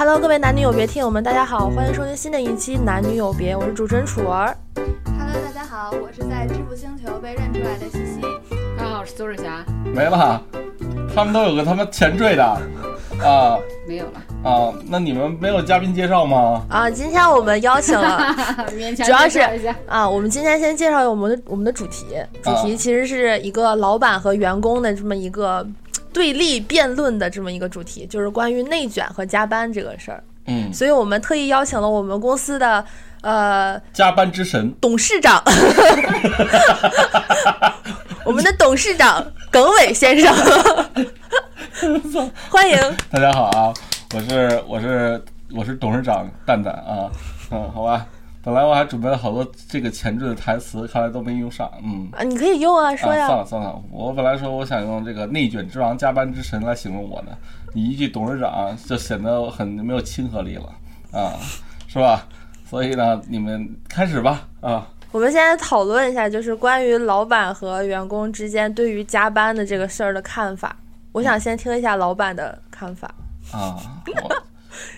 Hello，各位男女有别听友们，大家好，欢迎收听新的一期男女有别，我是主持人楚儿。Hello，大家好，我是在支付星球被认出来的西西。大家好，我是邹志霞。没了，他们都有个他妈前缀的 啊没有了，啊！那你们没有嘉宾介绍吗？啊，今天我们邀请了 勉强主要是啊，我们今天先介绍我们的我们的主题，主题啊其实是一个老板和员工的这么一个对立辩论的这么一个主题，就是关于内卷和加班这个事儿。嗯，所以我们特意邀请了我们公司的呃加班之神，董事长，我们的董事长耿伟先生，欢迎。大家好啊！我是我是我是董事长蛋蛋啊，嗯，好吧。本来我还准备了好多这个前缀的台词，看来都没用上，嗯。啊，你可以用啊，说啊，呀。算了算了，我本来说我想用这个内卷之王、加班之神来形容我呢，你一句董事长就显得很没有亲和力了啊，是吧？所以呢，你们开始吧啊。我们现在讨论一下，就是关于老板和员工之间对于加班的这个事儿的看法。我想先听一下老板的看法，啊，我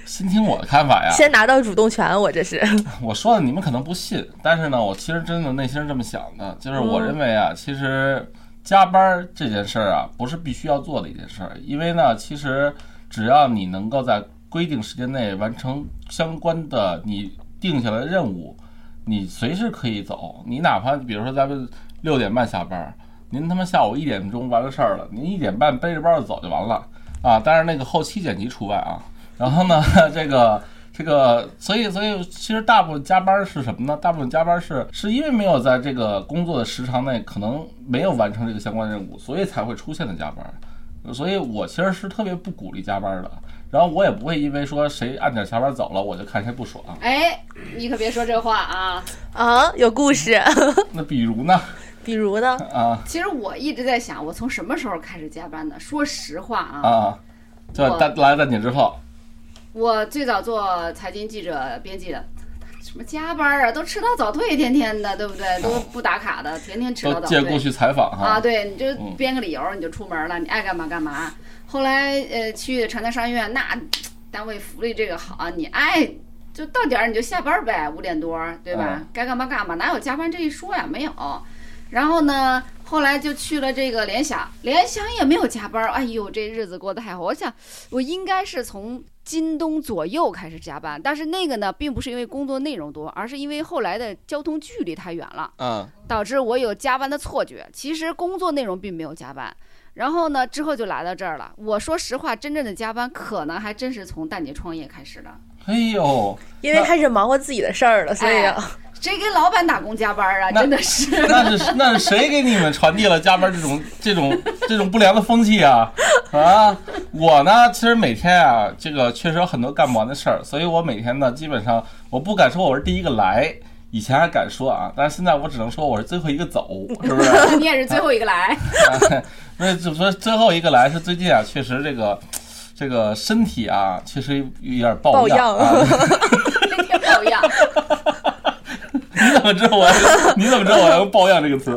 先听我的看法呀。先拿到主动权，我这是。我说的你们可能不信，但是呢，我其实真的内心是这么想的，就是我嗯认为啊，其实加班儿这件事儿啊，不是必须要做的一件事儿，因为呢，其实只要你能够在规定时间内完成相关的你定下来的任务，你随时可以走。你哪怕比如说咱们六点半下班儿，您他妈下午一点钟完了事儿了，您一点半背着包就走就完了啊。当然那个后期剪辑除外啊。然后呢，这个这个，所以所以其实大部分加班是什么呢？大部分加班是是因为没有在这个工作的时长内可能没有完成这个相关任务，所以才会出现的加班。所以我其实是特别不鼓励加班的。然后我也不会因为说谁按点下班走了，我就看谁不爽。哎，你可别说这话啊！啊，有故事，那比如呢？比如呢？啊其实我一直在想，我从什么时候开始加班的？说实话啊，啊，就我来来蛋姐之后，我最早做财经记者、编辑的，什么加班啊，都迟到早退，天天的，对不对？都不打卡的，天天迟到早退。借过去采访哈。啊，对，你就嗯编个理由，你就出门了，你爱干嘛干嘛。后来呃去长江商院，那单位福利这个好，你爱就到点儿你就下班呗，五点多，对吧？嗯该干嘛干嘛，哪有加班这一说呀？没有。然后呢，后来就去了这个联想，联想也没有加班。哎呦，这日子过得太好。我想，我应该是从京东左右开始加班，但是那个呢，并不是因为工作内容多，而是因为后来的交通距离太远了。嗯导致我有加班的错觉。其实工作内容并没有加班。然后呢，之后就来到这儿了。我说实话，真正的加班可能还真是从蛋姐创业开始的。哎呦，因为开始忙活自己的事儿了，所以哎谁给老板打工加班啊？真的是。那是那是谁给你们传递了加班这种这种这种不良的风气啊？啊，我呢，其实每天啊，这个确实有很多干不完的事儿，所以我每天呢，基本上我不敢说我是第一个来，以前还敢说啊，但是现在我只能说我是最后一个走，是不是？你也是最后一个来，那就说最后一个来是最近啊，确实这个这个身体啊，确实有点抱抱恙恙啊。那天抱恙。你怎么知道我要？你怎么知道我要用抱恙这个词？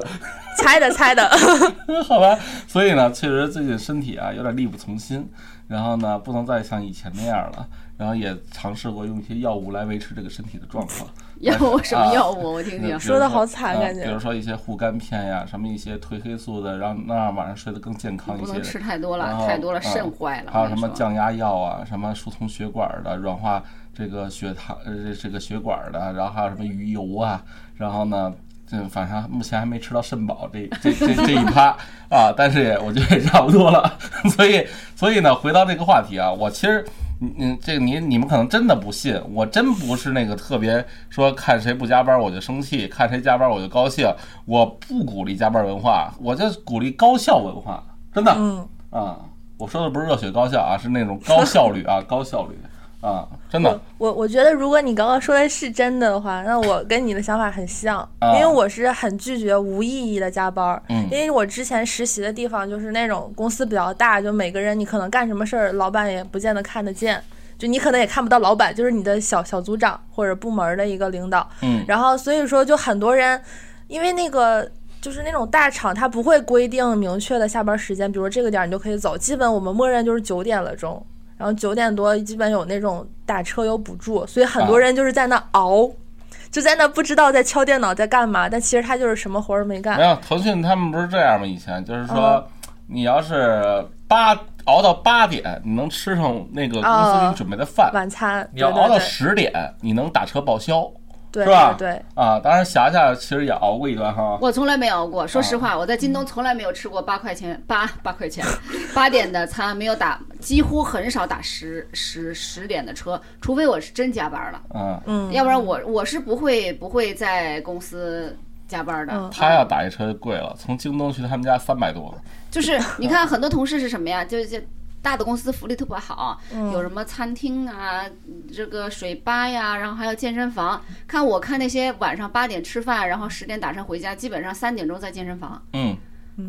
猜 的猜的。好吧，所以呢，确实最近身体啊有点力不从心，然后呢，不能再像以前那样了，然后也尝试过用一些药物来维持这个身体的状况。药物什么药物？我听听。说的好惨啊感觉比如说一些护肝片呀，什么一些褪黑素的，让让晚上睡得更健康一些不能。吃太多了，太多了嗯肾坏了。还有什么降压药啊，什么疏通血管的，软化这个血糖呃这个血管的，然后还有什么鱼油啊，然后呢，这反正目前还没吃到肾宝这这这这一趴啊，但是也我觉得也差不多了，所以所以呢，回到这个话题啊，我其实。嗯嗯，这个你你们可能真的不信，我真不是那个特别说看谁不加班我就生气，看谁加班我就高兴。我不鼓励加班文化，我就鼓励高效文化，真的。嗯，啊，我说的不是热血高校啊，是那种高效率啊，高效率啊，真的我我觉得，如果你刚刚说的是真的的话，那我跟你的想法很像，啊因为我是很拒绝无意义的加班儿。嗯因为我之前实习的地方就是那种公司比较大，就每个人你可能干什么事儿，老板也不见得看得见，就你可能也看不到老板，就是你的小小组长或者部门的一个领导。嗯然后所以说，就很多人因为那个。就是那种大厂，它不会规定明确的下班时间，比如说这个点儿你就可以走，基本我们默认就是九点了钟。然后九点多基本有那种打车有补助，所以很多啊人就是在那熬，就在那不知道在敲电脑在干嘛，但其实他就是什么活儿没干没。有腾讯他们不是这样吗？以前就是说嗯，你要是八熬到八点，你能吃上那个公司给你准备的饭；晚餐，你要熬到十点，你能打车报销对是吧对对，啊。当然，霞霞其实也熬过一段哈。我从来没熬过，说实啊话，我在京东从来没有吃过八块钱八八块钱八点的餐，没有打，几乎很少打十十十点的车，除非我是真加班了，嗯，嗯，要不然我我是不会不会在公司加班的。嗯他要打一车就贵了，从京东去他们家三百多。就是你看很多同事是什么呀？就是大的公司福利特别好，嗯有什么餐厅啊，这个水吧呀，然后还有健身房。看我看那些晚上八点吃饭，然后十点打车回家，基本上三点钟在健身房。嗯，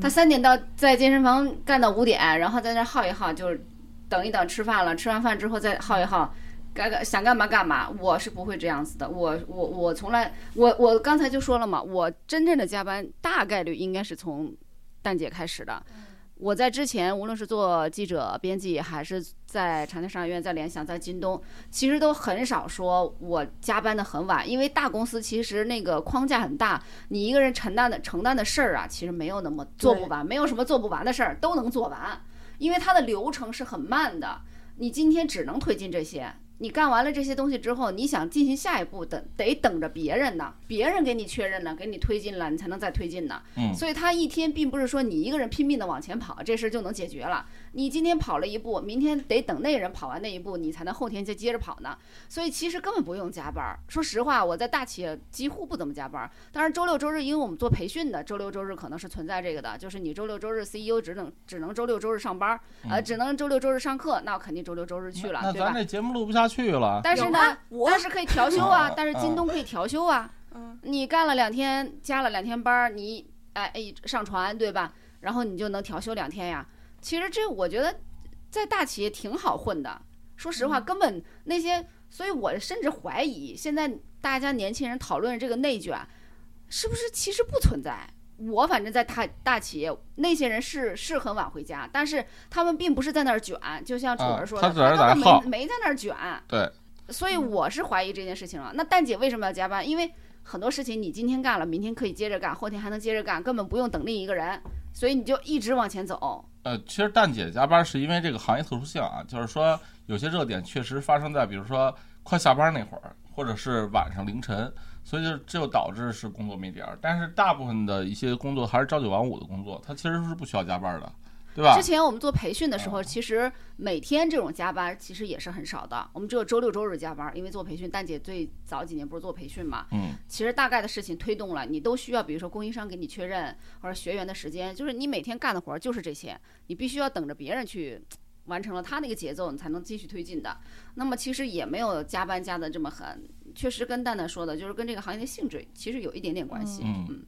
他三点到在健身房干到五点，然后在那耗一耗，就是等一等吃饭了，吃完饭之后再耗一耗，该干想干嘛干嘛。我是不会这样子的，我我我从来我我刚才就说了嘛，我真正的加班大概率应该是从蛋姐开始的。我在之前，无论是做记者、编辑，还是在长江商学院、在联想、在京东，其实都很少说我加班的很晚，因为大公司其实那个框架很大，你一个人承担的承担的事儿啊，其实没有那么做不完，没有什么做不完的事儿，都能做完，因为它的流程是很慢的。你今天只能推进这些，你干完了这些东西之后，你想进行下一步，等得等着别人呢，别人给你确认了，给你推进了，你才能再推进呢。嗯所以他一天并不是说你一个人拼命的往前跑，这事儿就能解决了。你今天跑了一步，明天得等那人跑完那一步，你才能后天再接着跑呢。所以其实根本不用加班儿。说实话，我在大企业几乎不怎么加班儿。当然周六周日，因为我们做培训的，周六周日可能是存在这个的，就是你周六周日 CEO 只能只能周六周日上班儿，呃，只能周六周日上课，那我肯定周六周日去了，对吧那咱？这节目录不下去了。但是呢但是可以调休啊嗯，但是京东可以调休啊。嗯，你干了两天，加了两天班儿，你哎哎上传对吧？然后你就能调休两天呀。其实这我觉得在大企业挺好混的。说实话，根本那些，所以我甚至怀疑现在大家年轻人讨论这个内卷，是不是其实不存在？我反正在大大企业，那些人是是很晚回家，但是他们并不是在那儿卷，就像楚啊儿说的，他没没在那儿卷。对，所以我是怀疑这件事情了。那蛋姐为什么要加班？因为很多事情你今天干了，明天可以接着干，后天还能接着干，根本不用等另一个人，所以你就一直往前走。呃，其实蛋姐加班是因为这个行业特殊性啊，就是说有些热点确实发生在比如说快下班那会儿，或者是晚上凌晨，所以就就导致是工作没点儿。但是大部分的一些工作还是朝九晚五的工作，它其实是不需要加班的，对吧之？前我们做培训的时候，啊其实每天这种加班其实也是很少的，我们只有周六周日加班，因为做培训。蛋姐最早几年不是做培训嘛，嗯，其实大概的事情推动了，你都需要，比如说供应商给你确认，或者学员的时间，就是你每天干的活儿就是这些，你必须要等着别人去 完成了他那个节奏，你才能继续推进的。那么其实也没有加班加的这么狠，确实跟蛋蛋说的，就是跟这个行业的性质其实有一点点关系。嗯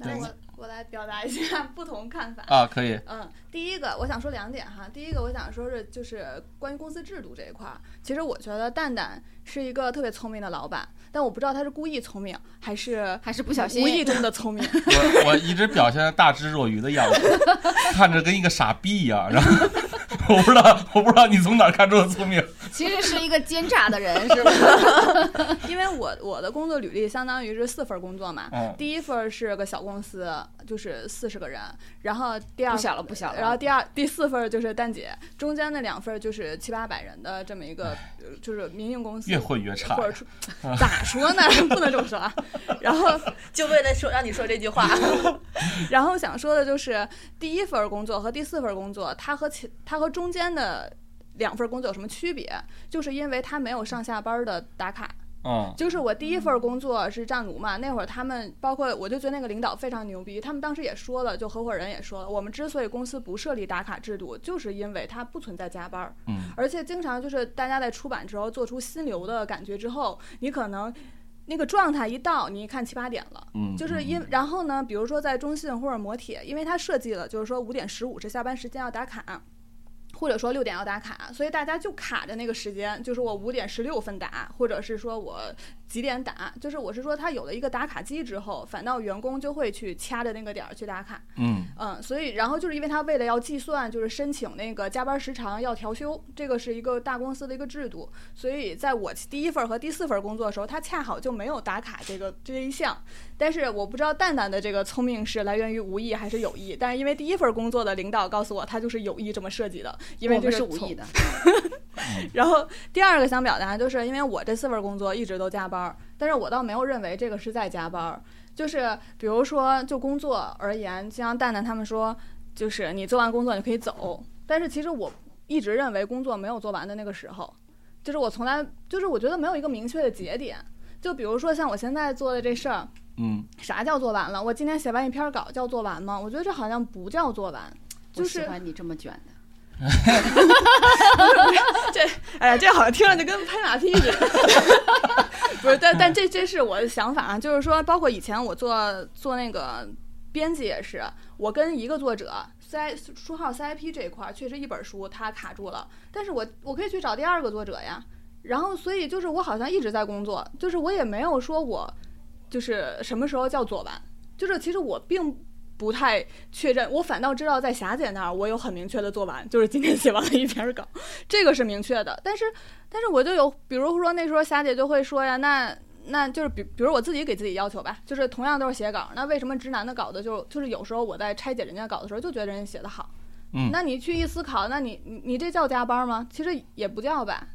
那我我来表达一下 不同看法。啊，可以，嗯，第一个我想说两点哈。第一个我想说是就是关于公司制度这一块儿，其实我觉得蛋蛋是一个特别聪明的老板，但我不知道他是故意聪明还是 还是不小心无意中的聪明。我我一直表现的大智若愚的样子，看着跟一个傻逼一样，然后我不知道我不知道你从哪儿看出的聪明，其实是一个奸诈的人，是吧？因为我我的工作履历相当于是四份工作嘛，嗯第一份是个小公司，就是四十个人，然后第二不小了，不小了。然后第二、第四份就是蛋姐，中间那两份就是七八百人的这么一个，呃就是民营公司，越混越差或。者说咋说呢？不能这么说啊。然后，就为了说让你说这句话，然后想说的就是第一份工作和第四份工作，它和其它和中间的两份工作有什么区别？就是因为他没有上下班的打卡。嗯就是我第一份工作是战卢嘛，那会儿他们包括我就觉得那个领导非常牛逼，他们当时也说了，就合伙人也说了，我们之所以公司不设立打卡制度，就是因为它不存在加班儿，嗯而且经常就是大家在出版之后做出心流的感觉之后，你可能。那个状态一到，你一看七八点了，嗯，就是因然后呢，比如说在中信或者摩铁，因为它设计了，就是说五点十五是下班时间要打卡，或者说六点要打卡，所以大家就卡着那个时间，就是我五点十六分打，或者是说我几点打，就是我是说他有了一个打卡机之后，反倒员工就会去掐着那个点儿去打卡。嗯嗯，所以然后就是因为他为了要计算，就是申请那个加班时长要调休，这个是一个大公司的一个制度，所以在我第一份和第四份工作的时候，他恰好就没有打卡这个这一项。但是我不知道蛋蛋的这个聪明是来源于无意还是有意，但是因为第一份工作的领导告诉我，他就是有意这么设计的，因为这是无意的，然后第二个想表达就是，因为我这四份工作一直都加班儿，但是我倒没有认为这个是在加班儿。就是比如说，就工作而言，就像蛋蛋他们说，就是你做完工作你可以走，但是其实我一直认为工作没有做完的那个时候，就是我从来就是我觉得没有一个明确的节点。就比如说像我现在做的这事儿，嗯，啥叫做完了？我今天写完一篇稿叫做完吗？我觉得这好像不叫做完，就是我喜欢你这么卷的。这哎呀，这好像听着就跟拍马屁似的。不是，但但这这是我的想法啊，就是说，包括以前我做做那个编辑也是，我跟一个作者 C 书号 CIP 这一块儿确实一本书它卡住了，但是我我可以去找第二个作者呀。然后，所以就是我好像一直在工作，就是我也没有说我就是什么时候叫做完，就是其实我并不太确认，我反倒知道在霞姐那儿我有很明确的做完，就是今天写完了一篇稿，这个是明确的。但是，但是我就有，比如说那时候霞姐就会说呀，那那就是比比如我自己给自己要求吧，就是同样都是写稿，那为什么直男的稿子就就是有时候我在拆解人家稿的时候就觉得人家写的好，嗯那你去一思考，那你你你这叫加班吗？其实也不叫吧。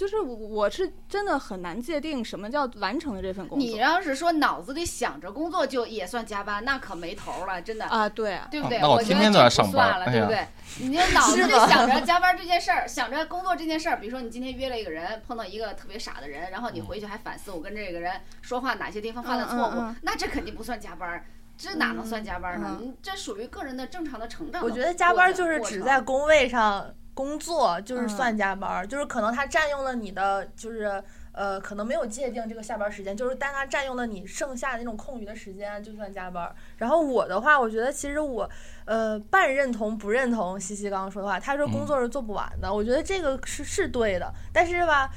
就是我我是真的很难界定什么叫完成了这份工作。你要是说脑子里想着工作就也算加班，那可没头了，真的。啊，对啊，对不对？那我觉得天天都在这不上班算了，哎对不对？你就脑子里想着加班这件事儿，想着工作这件事儿，比如说你今天约了一个人，碰到一个特别傻的人，然后你回去还反思我跟这个人说话哪些地方犯了错误，嗯嗯嗯那这肯定不算加班儿，这哪能算加班呢？这属于个人的正常的成长的。我觉得加班就是只在工位上工作，就是嗯算加班，就是可能他占用了你的，就是呃，可能没有界定这个下班时间，就是但他占用了你剩下的那种空余的时间，就算加班。然后我的话，我觉得其实我呃半认同不认同西西刚刚说的话，他说工作是做不完的，我觉得这个是是对的，但是吧。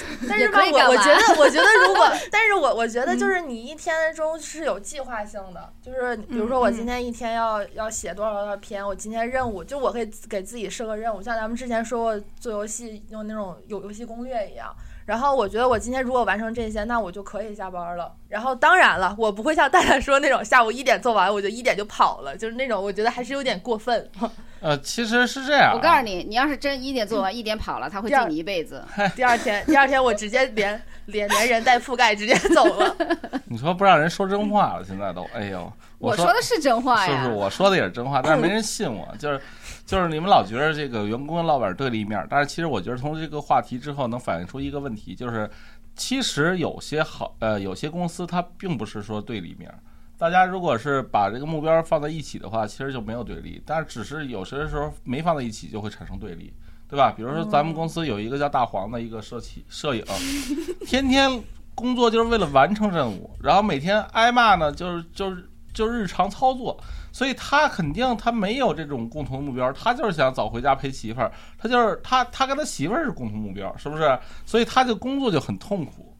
但是吧，我我觉得，我觉得如果，但是我我觉得就是你一天中是有计划性的，就是比如说我今天一天要要写多少多少篇，我今天任务就我可以给自己设个任务，像咱们之前说过做游戏用那种有游戏攻略一样。然后我觉得我今天如果完成这些，那我就可以下班了。然后当然了，我不会像蛋蛋说那种下午一点做完我就一点就跑了，就是那种我觉得还是有点过分。呃，其实是这样啊，我告诉你，你要是真一点做完，一点跑了，他会记你一辈子。第二天，第二天我直接连 连连人带覆盖直接走了。你说不让人说真话了，现在都，哎呦，说我说的是真话呀。是不是？我说的也是真话，但是 没人信我。就是就是你们老觉得这个员工跟老板对立面，但是其实我觉得从这个话题之后能反映出一个问题，就是其实有些好呃有些公司它并不是说对立面。大家如果是把这个目标放在一起的话，其实就没有对立，但是只是有些时候没放在一起就会产生对立，对吧？比如说咱们公司有一个叫大黄的一个摄企摄影，天天工作就是为了完成任务，然后每天挨骂呢，就是就是就日常操作，所以他肯定他没有这种共同目标，他就是想早回家陪媳妇儿，他就是他他跟他媳妇儿是共同目标，是不是？所以他就工作就很痛苦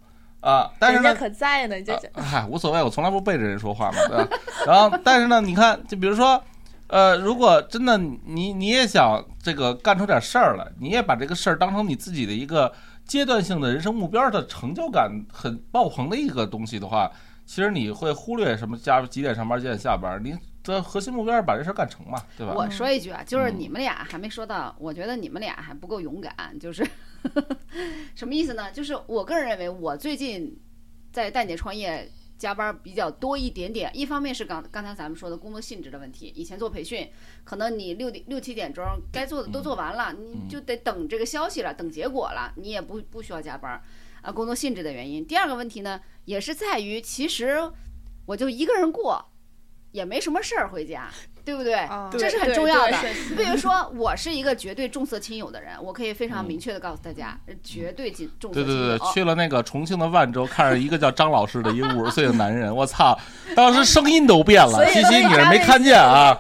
啊。但是呢人家，可在呢，就是啊嗨，无所谓，我从来不背着人说话嘛，对吧？然后，但是呢，你看，就比如说，呃，如果真的你你也想这个干出点事儿来，你也把这个事儿当成你自己的一个阶段性的人生目标的成就感很爆棚的一个东西的话，其实你会忽略什么加几点上班几点下班，你的核心目标是把这事儿干成嘛，对吧？我说一句啊，就是嗯你们俩还没说到，我觉得你们俩还不够勇敢，就是什么意思呢？就是我个人认为，我最近在蛋姐创业加班比较多一点点，一方面是刚刚才咱们说的工作性质的问题，以前做培训，可能你六点六七点钟该做的都做完了，你就得等这个消息了，等结果了，你也不不需要加班啊，工作性质的原因。第二个问题呢，也是在于其实我就一个人过，也没什么事儿回家，对不对？啊这是很重要的对。比如说，我是一个绝对重色轻友的人，我可以非常嗯明确的告诉大家，绝对重对轻友。对对，去了那个重庆的万州，看着一个叫张老师的一个五十岁的男人，我操，当时声音都变了。西西，你是没看见啊？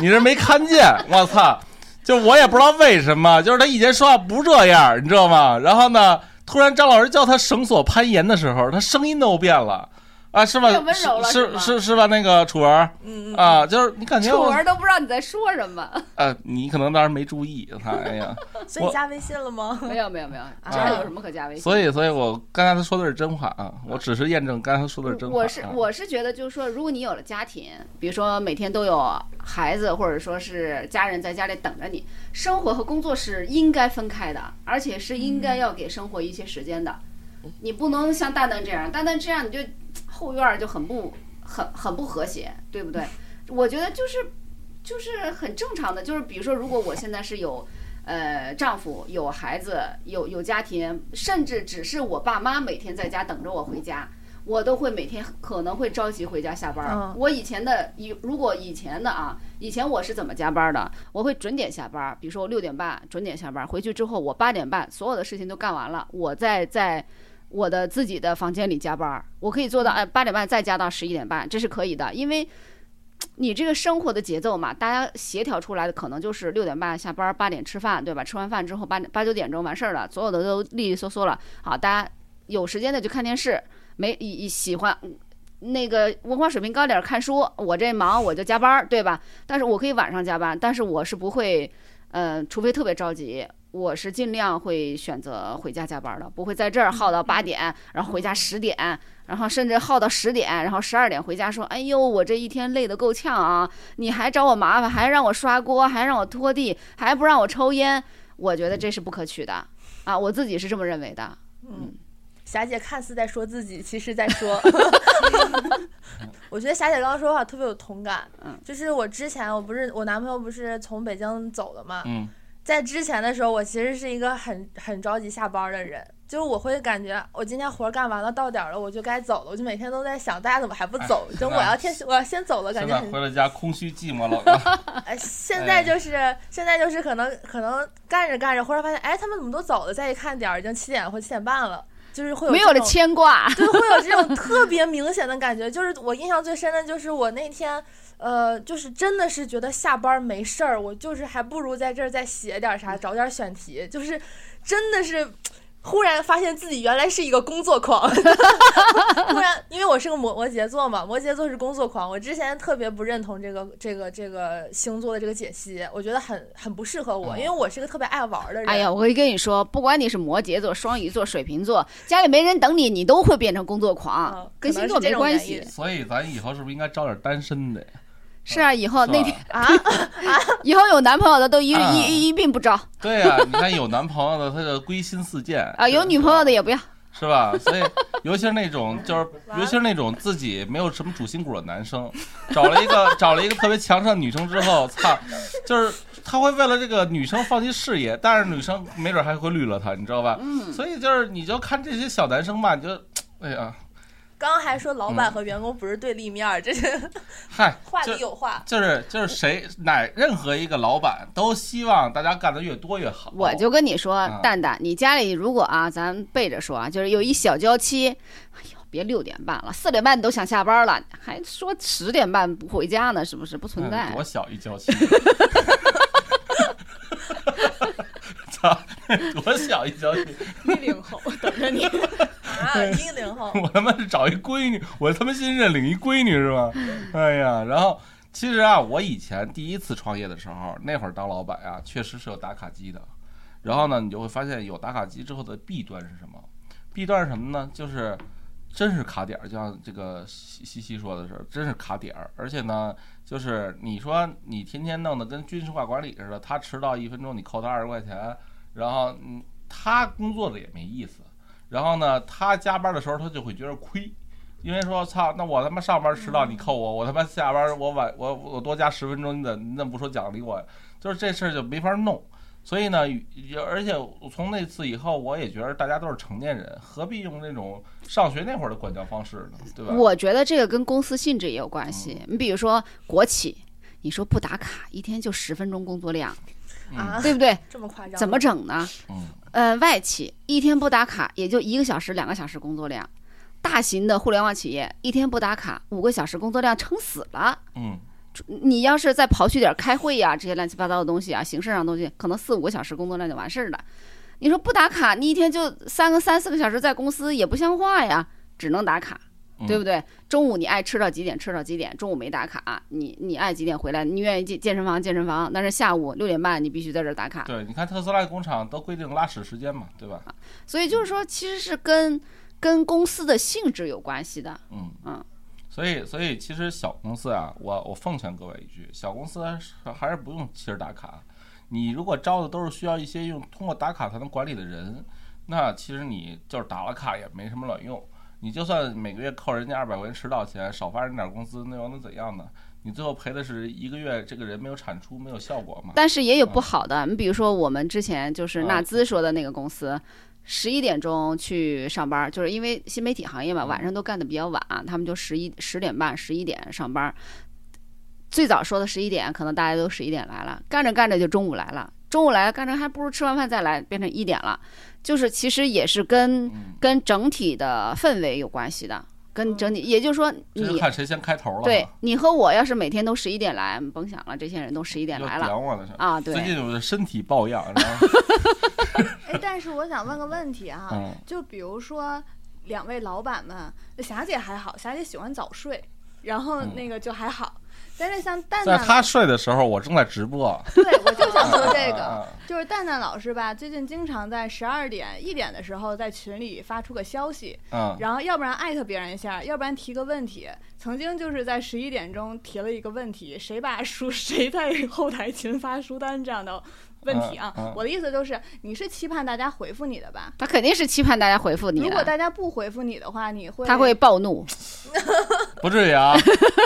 你是没看见？我操！就我也不知道为什么，就是他以前说话不这样，你知道吗？然后呢，突然张老师叫他绳索攀岩的时候，他声音都变了。啊，是吧？变温柔了是是是是吧？那个楚文嗯嗯，啊，就是你感觉楚文都不知道你在说什么。呃，你可能当时没注意，他哎呀，所以加微信了吗？没有没有没有，这还有什么可加微信？所以所以我刚才他说的是真话啊，我只是验证刚才他说的是真话。我是啊我是觉得，就是说，如果你有了家庭，比如说每天都有孩子，或者说是家人在家里等着你，生活和工作是应该分开的，而且是应该要给生活一些时间的。你不能像蛋蛋这样，蛋蛋这样你就后院儿就很不很很不和谐，对不对？我觉得就是就是很正常的，就是比如说，如果我现在是有。呃，丈夫有孩子，有有家庭，甚至只是我爸妈每天在家等着我回家，我都会每天可能会着急回家下班我以前的以如果以前的啊，以前我是怎么加班的？我会准点下班儿，比如说我六点半准点下班儿，回去之后我八点半所有的事情都干完了，我再在我的自己的房间里加班，我可以做到哎八点半再加到十一点半，这是可以的，因为。你这个生活的节奏嘛，大家协调出来的可能就是六点半下班，八点吃饭，对吧？吃完饭之后八八九点钟完事儿了，所有的都利利索索了。好，大家有时间的就看电视，没喜欢那个文化水平高点看书，我这忙我就加班，对吧？但是我可以晚上加班，但是我是不会，呃，除非特别着急，我是尽量会选择回家加班的，不会在这儿耗到八点，然后回家十点，然后甚至耗到十点，然后十二点回家说：“哎呦，我这一天累得够呛啊！你还找我麻烦，还让我刷锅，还让我拖地，还不让我抽烟。”我觉得这是不可取的啊！我自己是这么认为的。嗯 霞姐看似在说自己，其实在说。我觉得霞姐刚刚说的话特别有同感。嗯，就是我之前我不是我男朋友不是从北京走了嘛，嗯在之前的时候，我其实是一个很很着急下班的人，就是我会感觉我今天活干完了，到点了，我就该走了，我就每天都在想大家怎么还不走，就我要先我要先走了，感觉很现在回了家空虚寂寞冷了。哎，现在就是现在就是可能可能干着干着，忽然发现，哎，他们怎么都走了？再一看点儿，已经七点或七点半了，就是会有没有了这种牵挂，对，会有这种特别明显的感觉。就是我印象最深的就是我那天，呃，就是真的是觉得下班没事儿，我就是还不如在这儿再写点啥，找点选题，就是真的是。忽然发现自己原来是一个工作狂，忽然，因为我是个摩摩羯座嘛，摩羯座是工作狂。我之前特别不认同这个这个这个星座的这个解析，我觉得很很不适合我，因为我是个特别爱玩的人。哎呀，我可以跟你说，不管你是摩羯座、双鱼座、水瓶座，家里没人等你，你都会变成工作狂，嗯跟星座没关系。所以咱以后是不是应该招点单身的呀？是啊，以后那天 啊，以后有男朋友的都一一一并不招对啊、你看有男朋友的，他就归心似箭 啊，有女朋友的也不要。是吧？所以，尤其是那种就是，尤其是那种自己没有什么主心骨的男生，找了一个找了一个特别强势的女生之后，操，就是他会为了这个女生放弃事业，但是女生没准还会绿了他，你知道吧？嗯，所以就是你就看这些小男生吧，你就，哎呀，刚刚还说老板嗯和员工不是对立面儿，这是嗨，话里有话。就是就是谁哪任何一个老板都希望大家干的越多越好。我就跟你说啊，蛋蛋，你家里如果啊，咱背着说啊，就是有一小娇妻，哎呦，别六点半了，四点半你都想下班了，还说十点半不回家呢，是不是不存在嗯？多小一娇妻，操，多小一娇妻！一零后等着你。啊，一零后，我他妈是找一闺女，我他妈新认领一闺女是吧？哎呀，然后其实啊，我以前第一次创业的时候，那会儿当老板啊，确实是有打卡机的。然后呢，你就会发现有打卡机之后的弊端是什么？弊端是什么呢？就是真是卡点儿，就像这个西西西说的是，真是卡点儿。而且呢，就是你说你天天弄得跟军事化管理似的，他迟到一分钟你扣他二十块钱，然后嗯，他工作的也没意思。然后呢，他加班的时候他就会觉得亏，因为说操，那我他妈上班迟到你扣我，我他妈下班我晚我我多加十分钟，你怎你怎么不说奖励我？就是这事儿就没法弄。所以呢，而且从那次以后，我也觉得大家都是成年人，何必用那种上学那会儿的管教方式呢？对吧？我觉得这个跟公司性质也有关系。你比如说国企，你说不打卡，一天就十分钟工作量，啊，对不对？这么夸张？怎么？整呢？嗯，呃，外企一天不打卡，也就一个小时、两个小时工作量；大型的互联网企业一天不打卡，五个小时工作量撑死了。嗯，你要是再刨去点开会呀、这些乱七八糟的东西啊，形式上的东西，可能四五个小时工作量就完事儿了。你说不打卡，你一天就三个三四个小时在公司也不像话呀，只能打卡，对不对？中午你爱吃到几点吃到几点，中午没打卡，你你爱几点回来，你愿意健健身房健身房，但是下午六点半你必须在这儿打卡。对，你看特斯拉工厂都规定拉屎时间嘛，对吧？所以就是说，其实是跟跟公司的性质有关系的。嗯嗯，所以所以其实小公司啊，我我奉劝各位一句，小公司还是不用其实打卡。你如果招的都是需要一些用通过打卡才能管理的人，那其实你就是打了卡也没什么卵用。你就算每个月扣人家二百块钱迟到钱，少发人点工资，那又能怎样呢？你最后赔的是一个月这个人没有产出，没有效果嘛。但是也有不好的，你比如说我们之前就是纳啊兹说的那个公司，十一点钟去上班，就是因为新媒体行业嘛，晚上都干的比较晚，他们就十一十点半、十一点上班。最早说的十一点，可能大家都十一点来了，干着干着就中午来了，中午来了干成还不如吃完饭再来，变成一点了。就是其实也是跟嗯，跟整体的氛围有关系的，跟整体，也就是说你这就看谁先开头了。对你和我要是每天都十一点来，甭想了，这些人都十一点来了点我了是。啊，最。近我的身体抱恙，哎，但是我想问个问题哈、嗯就比如说两位老板们，霞姐还好，霞姐喜欢早睡，然后嗯那个就还好。但是像蛋蛋，在他睡的时候，我正在直播。对我就想说这个，就是蛋蛋老师吧，最近经常在十二点、一点的时候在群里发出个消息，嗯，然后要不然艾特别人一下，要不然提个问题。曾经就是在十一点钟提了一个问题，谁把书 谁在后台群发书单这样的问题啊。嗯嗯我的意思就是，你是期盼大家回复你的吧？他肯定是期盼大家回复你，如果大家不回复你的话，你会他会暴怒。不至于啊，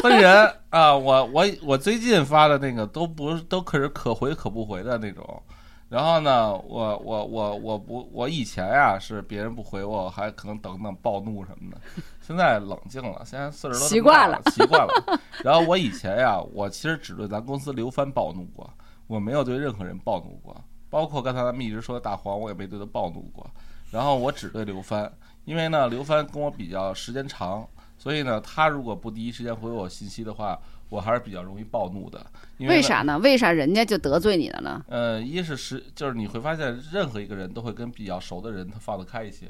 分人啊，我我我最近发的那个都不是都可是可回可不回的那种。然后呢，我我我我不我以前呀是别人不回我，还可能等等暴怒什么的。现在冷静了，现在岁数都这么习惯了，习惯了。然后我以前呀，我其实只对咱公司刘帆暴怒过，我没有对任何人暴怒过，包括刚才咱们一直说的大黄，我也没对他暴怒过。然后我只对刘帆，因为呢，刘帆跟我比较时间长，所以呢，他如果不第一时间回我信息的话，我还是比较容易暴怒的。因为为啥呢？为啥人家就得罪你了呢？呃，一是时就是你会发现，任何一个人都会跟比较熟的人他放得开一些。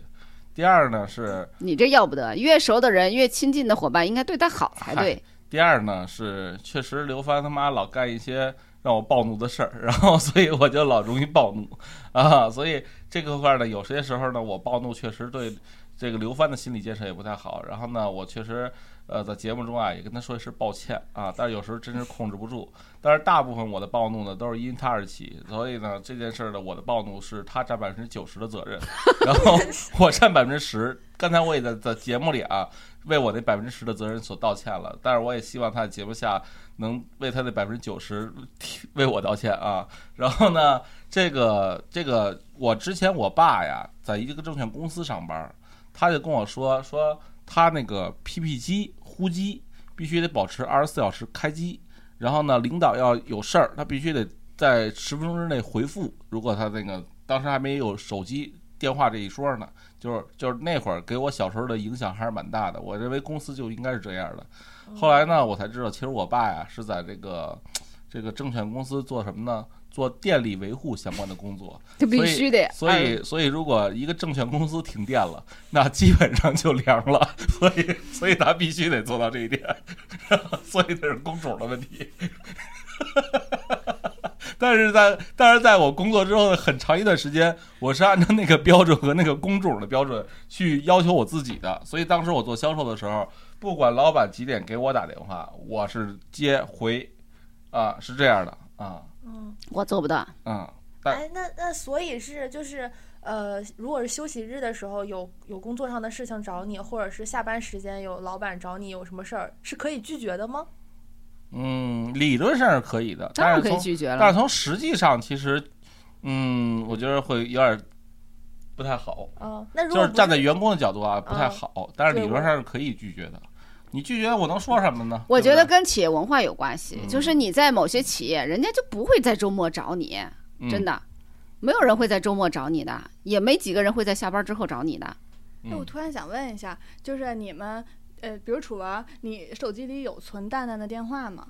第二呢是，你这要不得，越熟的人、越亲近的伙伴应该对他好才对。第二呢是，确实刘帆他妈老干一些让我暴怒的事儿，然后所以我就老容易暴怒啊。所以这个块儿呢，有些时候呢，我暴怒确实对这个刘帆的心理建设也不太好。然后呢，我确实呃在节目中啊也跟他说一声抱歉啊，但是有时候真是控制不住。但是大部分我的暴怒呢都是因他而起，所以呢这件事儿呢我的暴怒是他占百分之九十的责任，然后我占百分之十。刚才我也在在节目里啊为我那百分之十的责任所道歉了，但是我也希望他在节目下能为他那百分之九十为我道歉啊。然后呢，这个这个我之前我爸呀在一个证券公司上班，他就跟我说说他那个 PP 机呼机必须得保持二十四小时开机，然后呢，领导要有事儿，他必须得在十分钟之内回复。如果他那个当时还没有手机电话这一说呢，就是就是那会儿给我小时候的影响还是蛮大的。我认为公司就应该是这样的。后来呢，我才知道，其实我爸呀是在这个这个证券公司做什么呢？做电力维护相关的工作。这必须的。所以，所以如果一个证券公司停电了，那基本上就凉了。所以，所以他必须得做到这一点。所以这是工种的问题。但是在但是在我工作之后的很长一段时间，我是按照那个标准和那个工种的标准去要求我自己的。所以当时我做销售的时候，不管老板几点给我打电话，我是接回，啊，是这样的啊，嗯，我做不到。嗯。但哎，那那所以是就是呃，如果是休息日的时候有有工作上的事情找你，或者是下班时间有老板找你有什么事儿，是可以拒绝的吗？嗯，理论上是可以的，当然但是从可以拒绝了但是从实际上，其实，嗯，我觉得会有点不太好，哦，那如就是站在员工的角度啊，不太嗯好。但是理论上是可以拒绝的。你拒绝我能说什么呢？我觉得跟企业文化有关系，嗯就是你在某些企业，人家就不会在周末找你，真。嗯的，没有人会在周末找你的，也没几个人会在下班之后找你的。那，我嗯突然想问一下，就是你们，呃，比如楚文，你手机里有存蛋蛋的电话吗？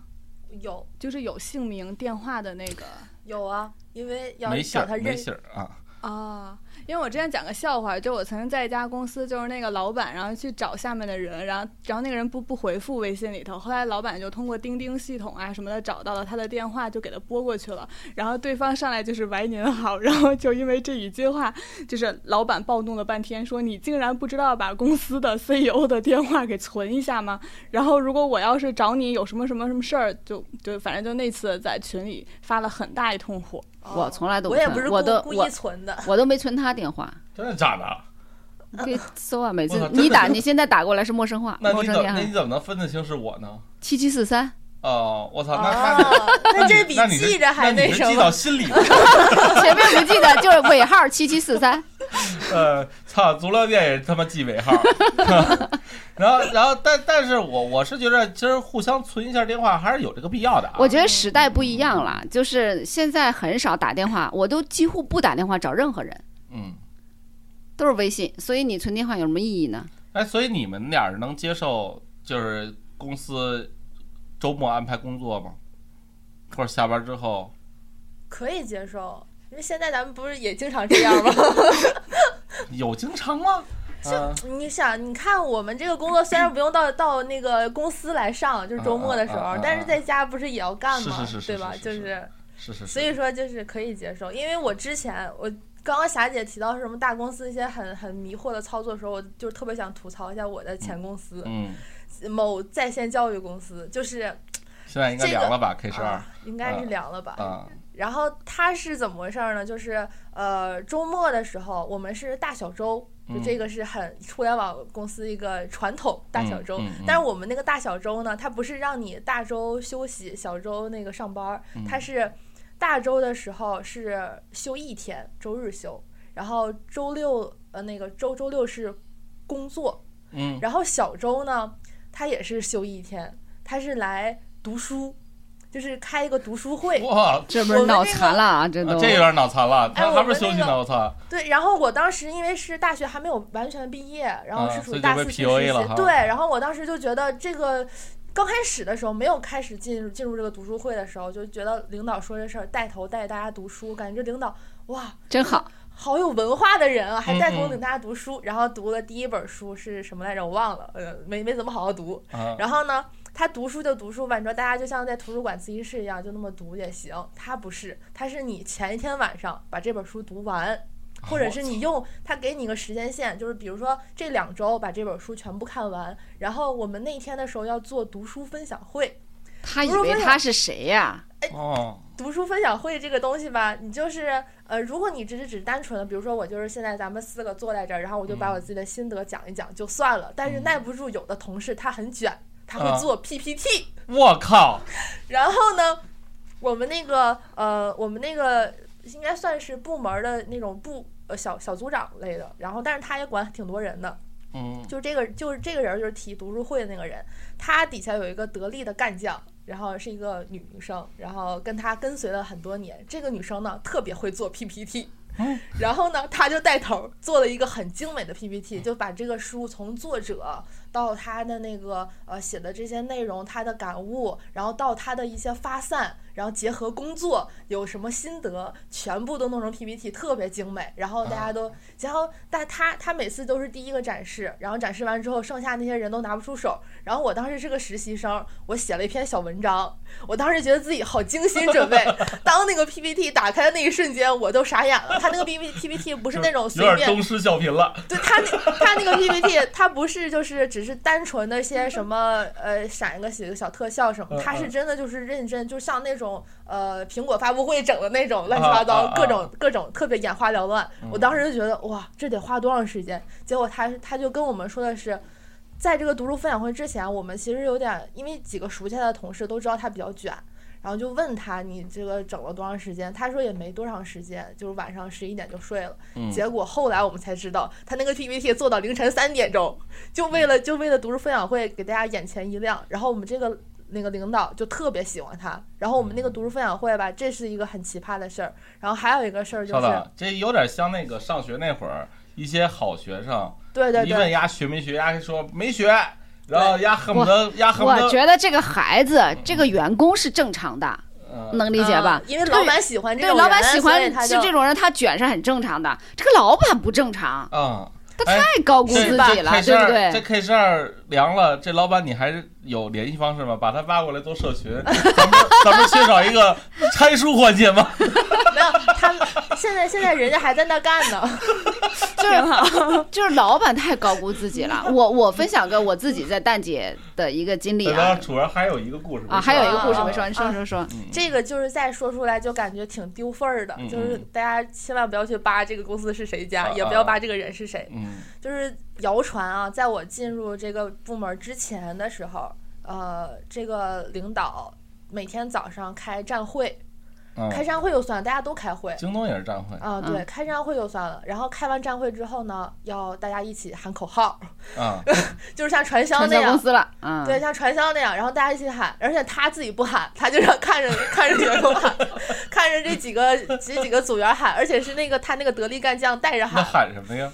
有就是有姓名、电话的那个有啊，因为要找他认信儿啊，啊。因为我之前讲个笑话，就我曾经在一家公司，就是那个老板，然后去找下面的人，然后然后那个人不不回复微信里头，后来老板就通过钉钉系统啊什么的找到了他的电话，就给他拨过去了，然后对方上来就是喂您好，然后就因为这一句话，就是老板暴怒了半天，说你竟然不知道把公司的 CEO 的电话给存一下吗？然后如果我要是找你有什么什么什么事儿，就就反正就那次在群里发了很大一通火。我从来都我也不是我都故意存的，我都没存他电话，真的假的？可以搜啊。每次你打，你现在打过来是陌生话，那陌生电话你怎么那你怎么能分得清是我呢？七七四三，哦，我操，那那哦，那这比记着还那你是记。到心里了。前面不记得就是尾号七七四三。呃，操，足疗店也他妈记尾号。然后，然后，但但是我我是觉得，其实互相存一下电话还是有这个必要的啊。我觉得时代不一样了，就是现在很少打电话，我都几乎不打电话找任何人，嗯，都是微信。所以你存电话有什么意义呢？哎，所以你们俩人能接受就是公司周末安排工作吗？或者下班之后？可以接受，因为现在咱们不是也经常这样吗？有经常吗？就你想，你看我们这个工作虽然不用到到那个公司来上，就是周末的时候但是在家不是也要干吗？是是是是对吧？就是是是。所以说就是可以接受，因为我之前我。刚刚霞姐提到什么大公司一些很很迷惑的操作的时候，我就特别想吐槽一下我的前公司，嗯，某在线教育公司，就是现在应该凉了吧？K 十二啊，应该是凉了吧？啊，然后它是怎么回事儿呢？就是呃，周末的时候我们是大小周，就嗯这个是很互联网公司一个传统大小周。嗯嗯嗯但是我们那个大小周呢，它不是让你大周休息，小周那个上班它是大周的时候是休一天，周日休，然后周六呃那个周周六是工作，嗯，然后小周呢，他也是休一天，他是来读书，就是开一个读书会。哇，这不是脑残了啊！这都啊这有点脑残了，他哎我还不是休息！对，然后我当时因为是大学还没有完全毕业，然后啊是属于大四去 PUA 实了哈习，对，然后我当时就觉得这个刚开始的时候没有开始进入进入这个读书会的时候，就觉得领导说这事儿带头带大家读书，感觉这领导哇真好。好有文化的人啊，还带头领大家读书，然后读了第一本书是什么来着？我忘了，呃，没没怎么好好读。啊，然后呢，他读书就读书吧，你说大家就像在图书馆自习室一样，就那么读也行。他不是，他是你前一天晚上把这本书读完，或者是你用他给你个时间线，就是比如说这两周把这本书全部看完，然后我们那天的时候要做读书分享会。他以为他是谁呀、哦，读书分享会这个东西吧，你就是呃，如果你只是只是单纯的，比如说我就是现在咱们四个坐在这儿，然后我就把我自己的心得讲一讲就算了。但是耐不住有的同事他很卷，他啊会做 PPT，、我靠，然后呢，我们那个呃，我们那个应该算是部门的那种部呃小小组长类的，然后但是他也管挺多人的，嗯，就是这个就是这个人就是提读书会的那个人，他底下有一个得力的干将。然后是一个女生，然后跟他跟随了很多年。这个女生呢，特别会做 PPT，然后呢，她就带头做了一个很精美的 PPT，就把这个书从作者到他的那个呃写的这些内容，他的感悟，然后到他的一些发散，然后结合工作有什么心得，全部都弄成 PPT，特别精美。然后大家都，然后但他他每次都是第一个展示，然后展示完之后，剩下那些人都拿不出手。然后我当时是个实习生，我写了一篇小文章，我当时觉得自己好精心准备。当那个 PPT 打开的那一瞬间，我都傻眼了。他那个 PPT PPT 不是那种有随便点东施效颦了。对他那他那个 PPT，他不是就是只是单纯的些什么呃闪一个写个小特效什么，嗯他是嗯真的就是认真，就像那种呃苹果发布会整的那种乱七八糟各种各种特别眼花缭乱。嗯我当时就觉得哇，这得花多长时间？结果他他就跟我们说的是。在这个读书分享会之前，我们其实有点，因为几个熟悉他的同事都知道他比较卷，然后就问他你这个整了多长时间？他说也没多长时间，就是晚上十一点就睡了。嗯结果后来我们才知道，他那个 PPT 做到凌晨三点钟，就为了就为了读书分享会给大家眼前一亮。然后我们这个那个领导就特别喜欢他。然后我们那个读书分享会吧，这是一个很奇葩的事儿。然后还有一个事儿就是，这有点像那个上学那会儿，一些好学生，对对对一问丫学没学，丫说没学，然后丫恨不得丫恨不得我，觉得这个孩子，这个员工是正常的，嗯能理解吧嗯？因为老板喜欢这对，种老板喜欢就是这种人，他卷是很正常的。这个老板不正常，嗯，他哎太高估自己了对不对这对？K 十二凉了，这老板你还是有联系方式吗？把他挖过来做社群，咱们咱们缺少一个拆书环节吗？没有他们现在现在人家还在那干呢。就是就是老板太高估自己了。我我分享个我自己在蛋姐的一个经历啊等等，主要还有一个故事啊，还有一个故事啊没说，你说说说。这个就是再说出来就感觉挺丢份儿的，嗯就是大家千万不要去扒这个公司是谁家，啊也不要扒这个人是谁。嗯就是谣传啊，在我进入这个部门之前的时候，呃，这个领导每天早上开站会，开嗯，站会就算了，大家都开会。京东也是站会啊、对，开站会就算了，然后开完站会之后呢，要大家一起喊口号，啊，就是像传销那样，公司了，嗯，对，像传销那样，然后大家一起喊，而且他自己不喊，他就让看着看着员工喊，看着这几个几几个组员喊，而且是那个他那个得力干将带着那喊，喊什么呀？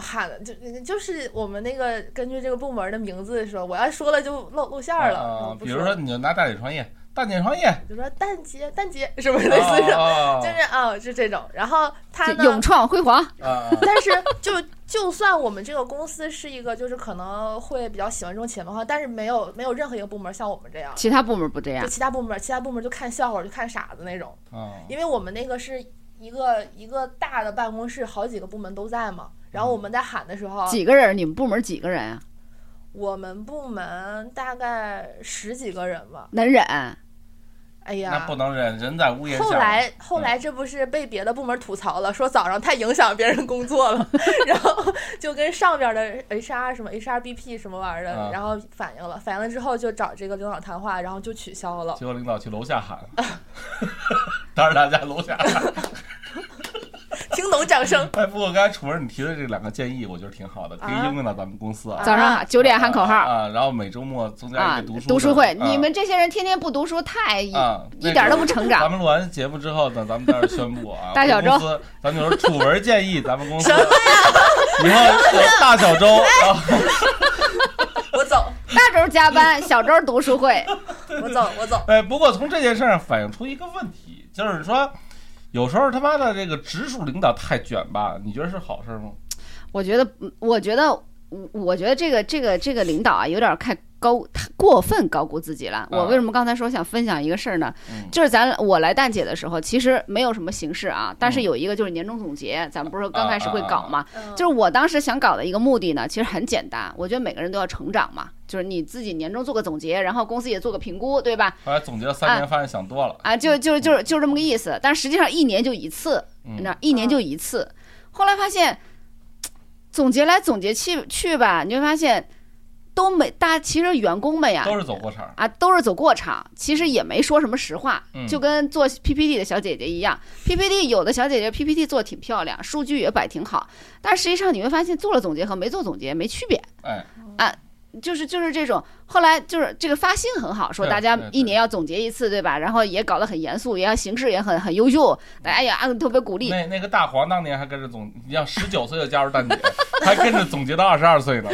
喊的就就是我们那个根据这个部门的名字说，我要说了就露露馅儿了，啊比如说你就拿大姐创业，大姐创业，比如说蛋姐蛋姐是不是类似这种，哦就是啊是这种，然后他呢就勇创辉煌，啊，但是就就算我们这个公司是一个就是可能会比较喜欢这种企业文化，但是没有没有任何一个部门像我们这样。其他部门不这样就。其他部门，其他部门就看笑话，就看傻子那种。啊，因为我们那个是一个一个大的办公室，好几个部门都在嘛。然后我们在喊的时候，几个人？你们部门几个人啊？我们部门大概十几个人吧。能忍？哎呀那呀不，能忍，人在屋檐下。后来后来这不是被别的部门吐槽了，说早上太影响别人工作了，然后就跟上边的 HR 什么 HRBP 什么玩意儿啊的，然后反映了，反映了之后就找这个领导谈话，然后就取消了。结果领导去楼下喊，当着大家楼下喊。听懂掌声。哎，不过刚才楚文你提的这两个建议，我觉得挺好的，可以啊应用到咱们公司啊。早上九点喊口号啊，然后每周末增加啊一个读书，读书会，你们这些人天天不读书，太一啊，一点都不成长咱。们录完节目之后呢，咱们在这儿宣布啊，大小周公司，咱们就说楚文建议咱们公司 以后有大小周，啊 我走，大周加班，小周读书会。我走，我走。哎，不过从这件事上反映出一个问题，就是说，有时候他妈的这个直属领导太卷吧，你觉得是好事吗？我觉得，嗯我觉得，我我觉得这个这个这个领导啊，有点太高，太过分高估自己了。我为什么刚才说想分享一个事儿呢？嗯就是咱我来蛋姐的时候，其实没有什么形式啊，但是嗯有一个就是年终总结，咱们不是刚开始会搞嘛？嗯就是我当时想搞的一个目的呢，其实很简单，我觉得每个人都要成长嘛，就是你自己年终做个总结，然后公司也做个评估，对吧？后来总结了三年，发现想多了。啊，就就就就这么个意思。但实际上一年就一次，你知嗯道，一年就一次。后来发现，总结来总结去去吧，你会发现都没大，其实员工们呀都是走过场，啊都是走过场，其实也没说什么实话，嗯就跟做 PPT 的小姐姐一样，PPT 有的小姐姐 PPT 做的挺漂亮，数据也摆挺好，但实际上你会发现做了总结和没做总结没区别。哎，就是就是这种，后来就是这个发心很好，说大家一年要总结一次，对吧？然后也搞得很严肃，也要形式也很很优秀，大家也啊特别鼓励。那那个大黄当年还跟着总，你像十九岁就加入蛋姐，还跟着总结到二十二岁呢，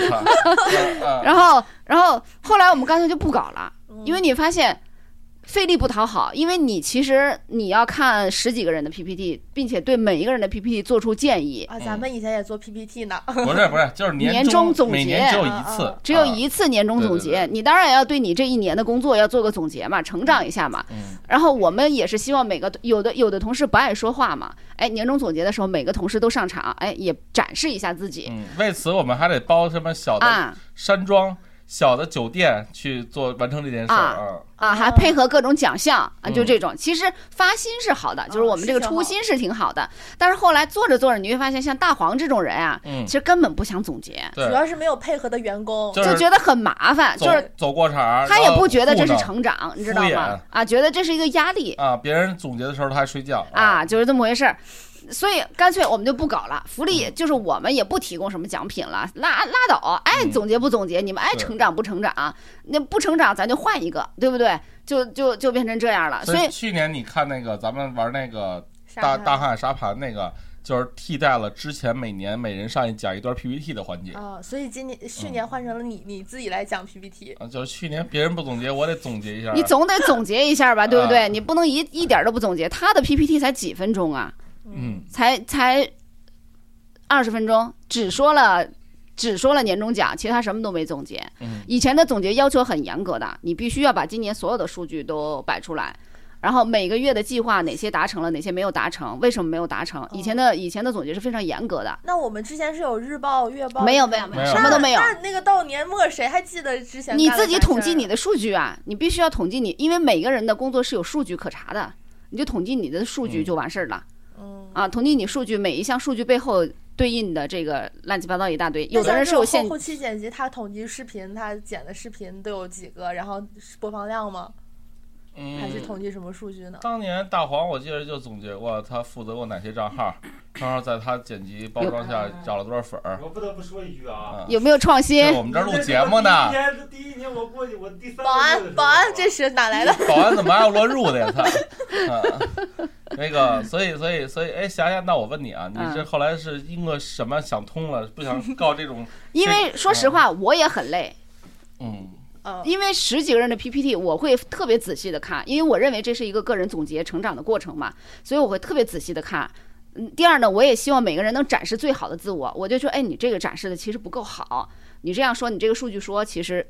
然后然后后来我们干脆就不搞了，嗯因为你发现费力不讨好，因为你其实你要看十几个人的 PPT，并且对每一个人的 PPT 做出建议，啊，咱们以前也做 PPT 呢。不是不是，就是年终终总结每年只有啊一次啊，只有啊一次年终总结，对对对你当然也要对你这一年的工作要做个总结嘛，成长一下嘛。嗯然后我们也是希望每个有的有的同事不爱说话嘛，哎，年终总结的时候每个同事都上场，哎，也展示一下自己嗯，为此我们还得包什么小的啊山庄、小的酒店去做完成这件事儿啊。啊，还配合各种奖项啊，就嗯这种。其实发心是好的，就是我们这个初心是挺好的，但是后来做着做着，你会发现像大黄这种人啊，嗯其，实根本不想总结，对主，要是没有配合的员工。就就觉得很麻烦，就是走过场，他也不觉得这是成长，你知道吗？啊，觉得这是一个压力。啊，别人总结的时候他还睡觉啊，就是这么回事儿。所以干脆我们就不搞了，福嗯利就是我们也不提供什么奖品了，拉拉倒，爱嗯总结不总结，你们爱成长不成长，那不成长咱就换一个，对不对？就就就变成这样了。所以去年你看那个咱们玩那个沙大滩大汉沙盘那个，就是替代了之前每年每人上去讲一段 PPT 的环节。啊，所以今年去年换成了你你自己来讲 PPT。啊，就是去年别人不总结，我得总结一下。你总得总结一下吧，对不 啊对？你不能一一点都不总结。他的 PPT 才几分钟啊，嗯，才才二十分钟，只说了只说了年终奖，其他什么都没总结。嗯以前的总结要求很严格的，你必须要把今年所有的数据都摆出来。然后每个月的计划哪些达成了，哪些没有达成，为什么没有达成？以前的以前的总结是非常严格的，那我们之前是有日报、月报，没有没有没有什么都没有。那那个到年末谁还记得之前你自己统计你的数据啊，你必须要统计你，因为每个人的工作是有数据可查的，你就统计你的数据嗯就完事儿了、嗯，啊。统计你数据，每一项数据背后对应的这个乱七八糟一大堆，有的人是有后后期剪辑，他统计视频，他剪的视频都有几个，然后播放量吗？嗯，还是统计什么数据呢？当年大黄我记得就总结过，他负责过哪些账号，账号在他剪辑包装下涨了多少粉儿。我不得不说一句啊，啊，有没有创新？我们这儿录节目呢第一，年第一年我过去，我第三保安，保安，这是哪来的？保安怎么还要乱入的呀？他，啊，那个，所以，所以，所以，哎，霞霞，那我问你啊，你嗯这后来是因为什么想通了，不想告这种，因为说实话，我也很累，嗯嗯，因为十几个人的 PPT 我会特别仔细的看，因为我认为这是一个个人总结成长的过程嘛，所以我会特别仔细的看。嗯，第二呢，我也希望每个人能展示最好的自我。我就说，哎，你这个展示的其实不够好，你这样说，你这个数据说其实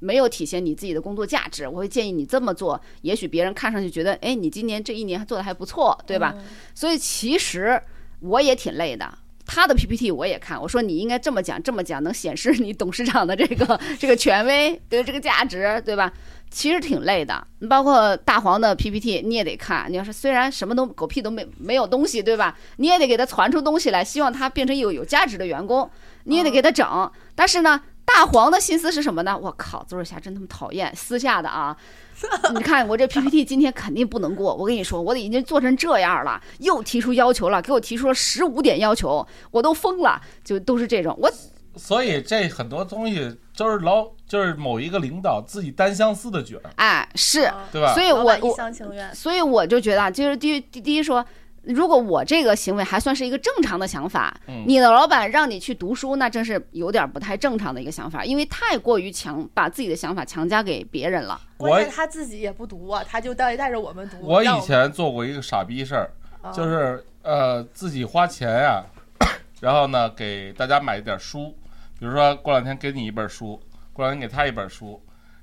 没有体现你自己的工作价值。我会建议你这么做，也许别人看上去觉得，哎，你今年这一年做的还不错，对吧？嗯所以其实我也挺累的。他的 PPT 我也看，我说你应该这么讲，这么讲能显示你董事长的这个 这个权威，对这个价值，对吧？其实挺累的。你包括大黄的 PPT 你也得看。你要是虽然什么都狗屁都没没有东西，对吧？你也得给他传出东西来，希望他变成一个有价值的员工，你也得给他整。但是呢，大黄的心思是什么呢？我靠，邹日霞真他妈讨厌，私下的啊。你看我这 PPT 今天肯定不能过，我跟你说，我已经做成这样了，又提出要求了，给我提出了十五点要求，我都疯了，就都是这种。我所以这很多东西就是老就是某一个领导自己单相思的卷儿，哎是，啊对吧？所以我一我厢情愿。所以我就觉得啊，就是第一第第一说，如果我这个行为还算是一个正常的想法，嗯你的老板让你去读书，那真是有点不太正常的一个想法，因为太过于强把自己的想法强加给别人了。关键他自己也不读啊，他就带带着我们读。我以前做过一个傻逼事儿，啊就是呃自己花钱呀、然后呢给大家买一点书，比如说过两天给你一本书，过两天给他一本书，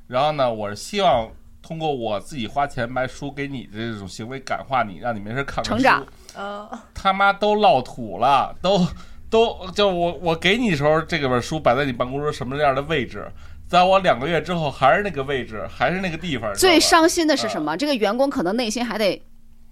然后呢我是希望通过我自己花钱买书给你的这种行为感化你，让你没事看看书。成长呃，他妈都落土了，都都就我我给你的时候，这个本书摆在你办公桌什么样的位置，在我两个月之后还是那个位置，还是那个地方。最伤心的是什么？这个员工可能内心还得，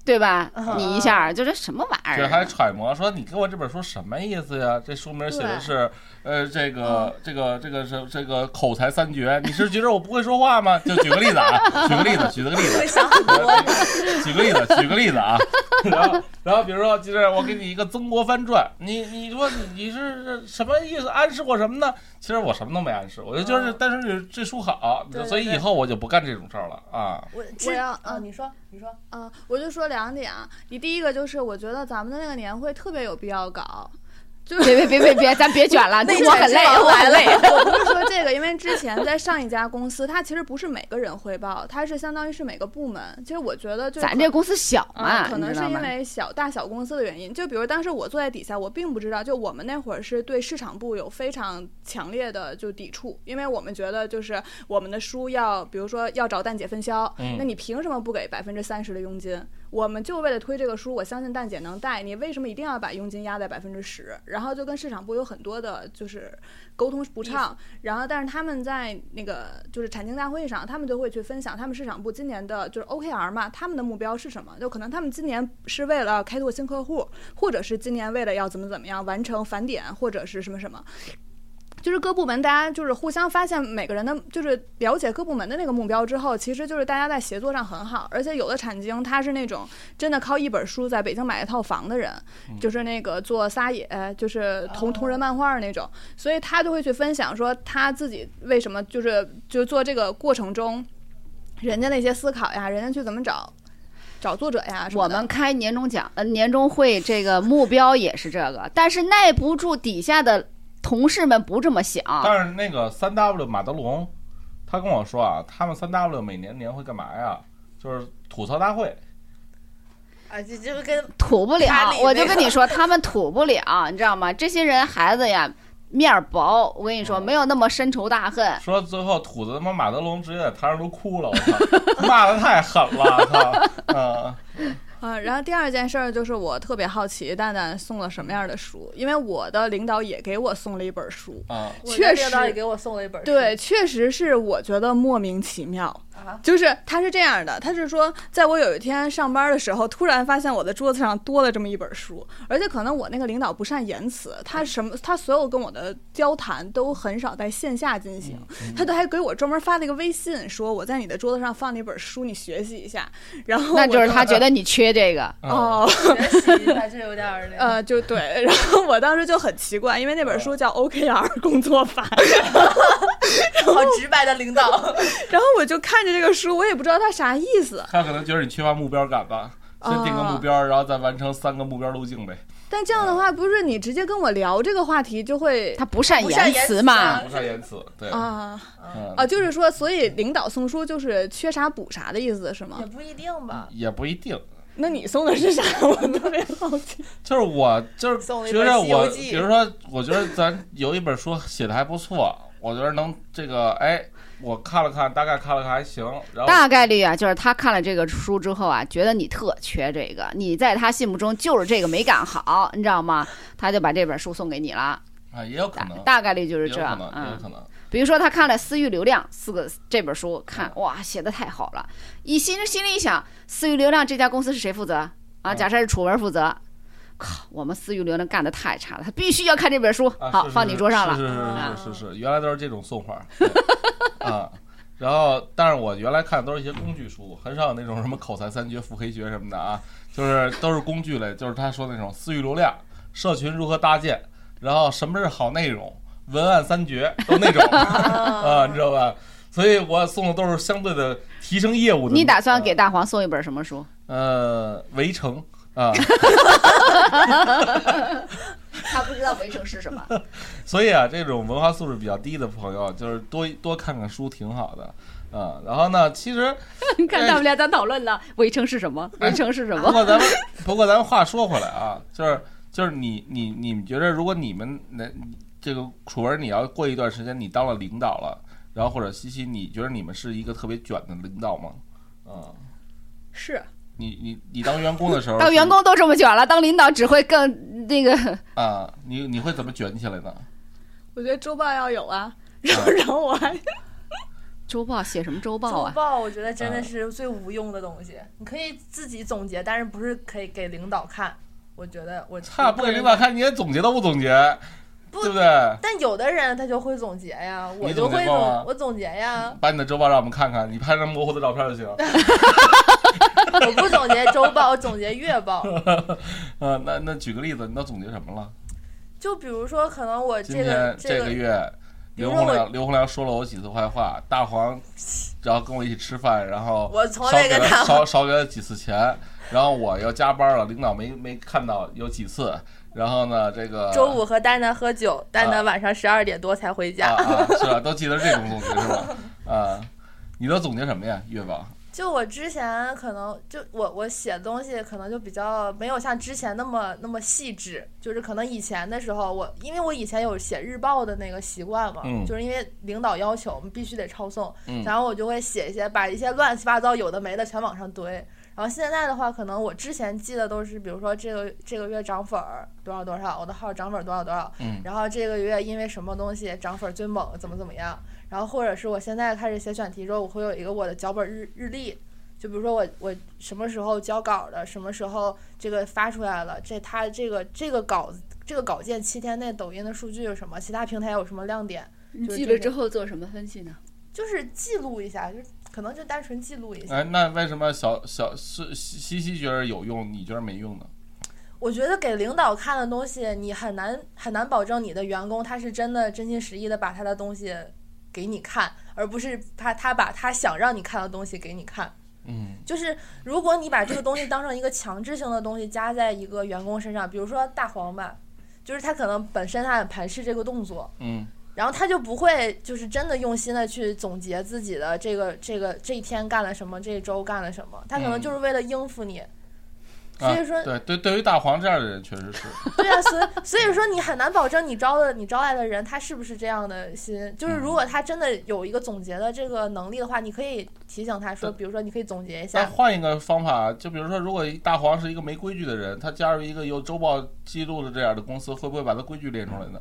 对吧？啊你一下就这什么玩意这还？揣摩说你给我这本书什么意思呀？这书名写的是呃这个这个这个是这个口才三绝，你是觉得我不会说话吗？就举个例子啊，举个例子，举个例子，想很多。举个例子，举个例子啊，然后然后比如说，就是我给你一个《曾国藩传》，你你说你你是什么意思？暗示我什么呢？其实我什么都没暗示，我就就是单纯是这书好，对对所以以后我就不干这种事儿了啊。我我要啊，嗯你说，你说，嗯，我就说两点啊。你第一个就是，我觉得咱们的那个年会特别有必要搞，就别别别别别，咱别卷了，内我很累，我很累。我不是说这个，因为之前在上一家公司，它其实不是每个人汇报，它是相当于是每个部门。其实我觉得就咱这公司小啊，嘛，可能是因？为小大小公司的原因。就比如当时我坐在底下，我并不知道，就我们那会儿是对市场部有非常强烈的就抵触，因为我们觉得就是我们的书要，比如说要找蛋姐分销，嗯那你凭什么不给百分之三十的佣金？我们就为了推这个书，我相信蛋姐能带，你为什么一定要把佣金压在百分之十？然后就跟市场部有很多的就是沟通不畅，然后但是他们在那个就是产经大会上，他们就会去分享他们市场部今年的就是 OKR 嘛，他们的目标是什么？就可能他们今年是为了开拓新客户，或者是今年为了要怎么怎么样完成返点，或者是什么什么。就是各部门大家就是互相发现每个人的，就是了解各部门的那个目标之后，其实就是大家在协作上很好，而且有的产经他是那种真的靠一本书在北京买一套房的人，就是那个做撒野，就是同同人漫画那种，所以他就会去分享说他自己为什么就是就做这个过程中，人家那些思考呀，人家去怎么找。找作者呀。我们开年终奖呃年终会，这个目标也是这个，但是耐不住底下的同事们不这么想。但是那个三 W 马德龙，他跟我说啊，他们三 W 每年年会干嘛呀？就是吐槽大会。啊，这就跟吐不了我就跟你说，他们吐不了，你知道吗？这些人孩子呀，面儿薄，我跟你说，嗯没有那么深仇大恨。说最后吐的他妈马德龙直接在台上都哭了，我操，骂的太狠了，操，嗯，啊，然后第二件事儿就是我特别好奇蛋蛋送了什么样的书，因为我的领导也给我送了一本书。啊，确实领导也给我送了一本书，对，确实是我觉得莫名其妙。啊，就是他是这样的，他是说，在我有一天上班的时候，突然发现我的桌子上多了这么一本书，而且可能我那个领导不善言辞，他什么他所有跟我的交谈都很少在线下进行，他都还给我专门发了一个微信，说我在你的桌子上放了一本书，你学习一下。然后那就是他觉得你缺这个，嗯，哦，学习一下，这有点儿那个。呃，就对，然后我当时就很奇怪，因为那本书叫 OKR 工作法，好直白的领导，然后我就看着这个书，我也不知道他啥意思。他可能觉得你缺乏目标感吧。先定个目标，然后再完成三个目标路径呗。但这样的话，不是你直接跟我聊这个话题就会他不善言言辞辞嘛啊。不善言辞，对，啊嗯啊，就是说，所以领导送书就是缺啥补啥的意思是吗也？不一定吧。也不一定。那你送的是啥？我特别好奇。就是我就是送了一本觉得我，比如说，我觉得咱有一本书写的还不错，我觉得能这个，哎，我看了看，大概看了看还行，然后大概率啊，就是他看了这个书之后啊，觉得你特缺这个，你在他心目中就是这个没干好，你知道吗？他就把这本书送给你了，啊也有可能，大概率就是这样。也有可能，也有嗯，可能。比如说他看了《私域流量》四个这本书，看哇写的太好了，一心心里一想，私域流量这家公司是谁负责啊？嗯假设是楚文负责。靠，我们私域流量干的太差了，他必须要看这本书。好，啊是是放你桌上了。是是啊是是是是，原来都是这种送法对 啊。然后，但是我原来看的都是一些工具书，很少有那种什么口才三绝、腹黑学什么的啊，就是都是工具类，就是他说那种私域流量、社群如何搭建，然后什么是好内容、文案三绝，都那种 啊，你知道吧？所以我送的都是相对的提升业务的。你打算啊给大黄送一本什么书？呃围城啊？他不知道围城是什么。所以啊，这种文化素质比较低的朋友，就是多多看看书挺好的。嗯，然后呢，其实你 看他们俩在讨论了，围城是什么？围城是什么？不过咱们不过咱们话说回来啊，就是就是你你你们觉得，如果你们那这个楚文，你要过一段时间你当了领导了，然后或者西西，你觉得你们是一个特别卷的领导吗？啊，是，你你你当员工的时候，当员工都这么卷了，当领导只会更那个。啊，你你会怎么卷起来呢？我觉得周报要有啊，然后然后我还 周报写什么周报啊？周报我觉得真的是最无用的东西，你可以自己总结，但是不是可以给领导看？我觉得我差不给领导，看，你连总结都不总结，不对不对？但有的人他就会总结呀，我就会总我总结呀，把你的周报让我们看看，你拍张模糊的照片就行。我不总结周报，我总结月报。呃，那那举个例子，你都总结什么了？就比如说，可能我这今天这个这个月，刘洪良刘洪良说了我几次坏话，大黄，然后跟我一起吃饭，然后我从少少少给了几次钱，然后我要加班了，领导没没看到有几次，然后呢，这个周五和丹丹喝酒，丹丹晚上十二点多才回啊家。啊是吧？都记得这种总结是吧？啊，你都总结什么呀？月报就我之前可能就我我写东西可能就比较没有像之前那么那么细致，就是可能以前的时候我因为我以前有写日报的那个习惯嘛，嗯就是因为领导要求我们必须得抄送，嗯然后我就会写一些把一些乱七八糟有的没的全往上堆。然后现在的话，可能我之前记的都是，比如说这个这个月涨粉儿多少多少，我的号涨粉儿多少多少，嗯。然后这个月因为什么东西涨粉儿最猛，怎么怎么样，然后或者是我现在开始写选题之后，我会有一个我的脚本日日历，就比如说我我什么时候交稿的，什么时候这个发出来了，这它这个这个稿这个稿件七天内抖音的数据有什么，其他平台有什么亮点，就是这个后做什么分析呢？就是记录一下，就是可能就单纯记录一下。哎，那为什么小小是西西觉得有用，你觉得没用呢？我觉得给领导看的东西，你很难很难保证你的员工他是真的真心实意的把他的东西给你看，而不是他他把他想让你看的东西给你看。嗯就是如果你把这个东西当成一个强制性的东西加在一个员工身上，比如说大黄吧，就是他可能本身他很排斥这个动作，嗯然后他就不会就是真的用心的去总结自己的这个这个这一天干了什么，这一周干了什么，他可能嗯就是为了应付你。所啊以说，对对，对于大黄这样的人，确实是，对啊，所以所以说你很难保证你招的你招来的人他是不是这样的心。就是如果他真的有一个总结的这个能力的话，你可以提醒他说，比如说你可以总结一但下，换一个方法，就比如说，如果大黄是一个没规矩的人，他加入一个有周报记录的这样的公司，会不会把他规矩练出来呢？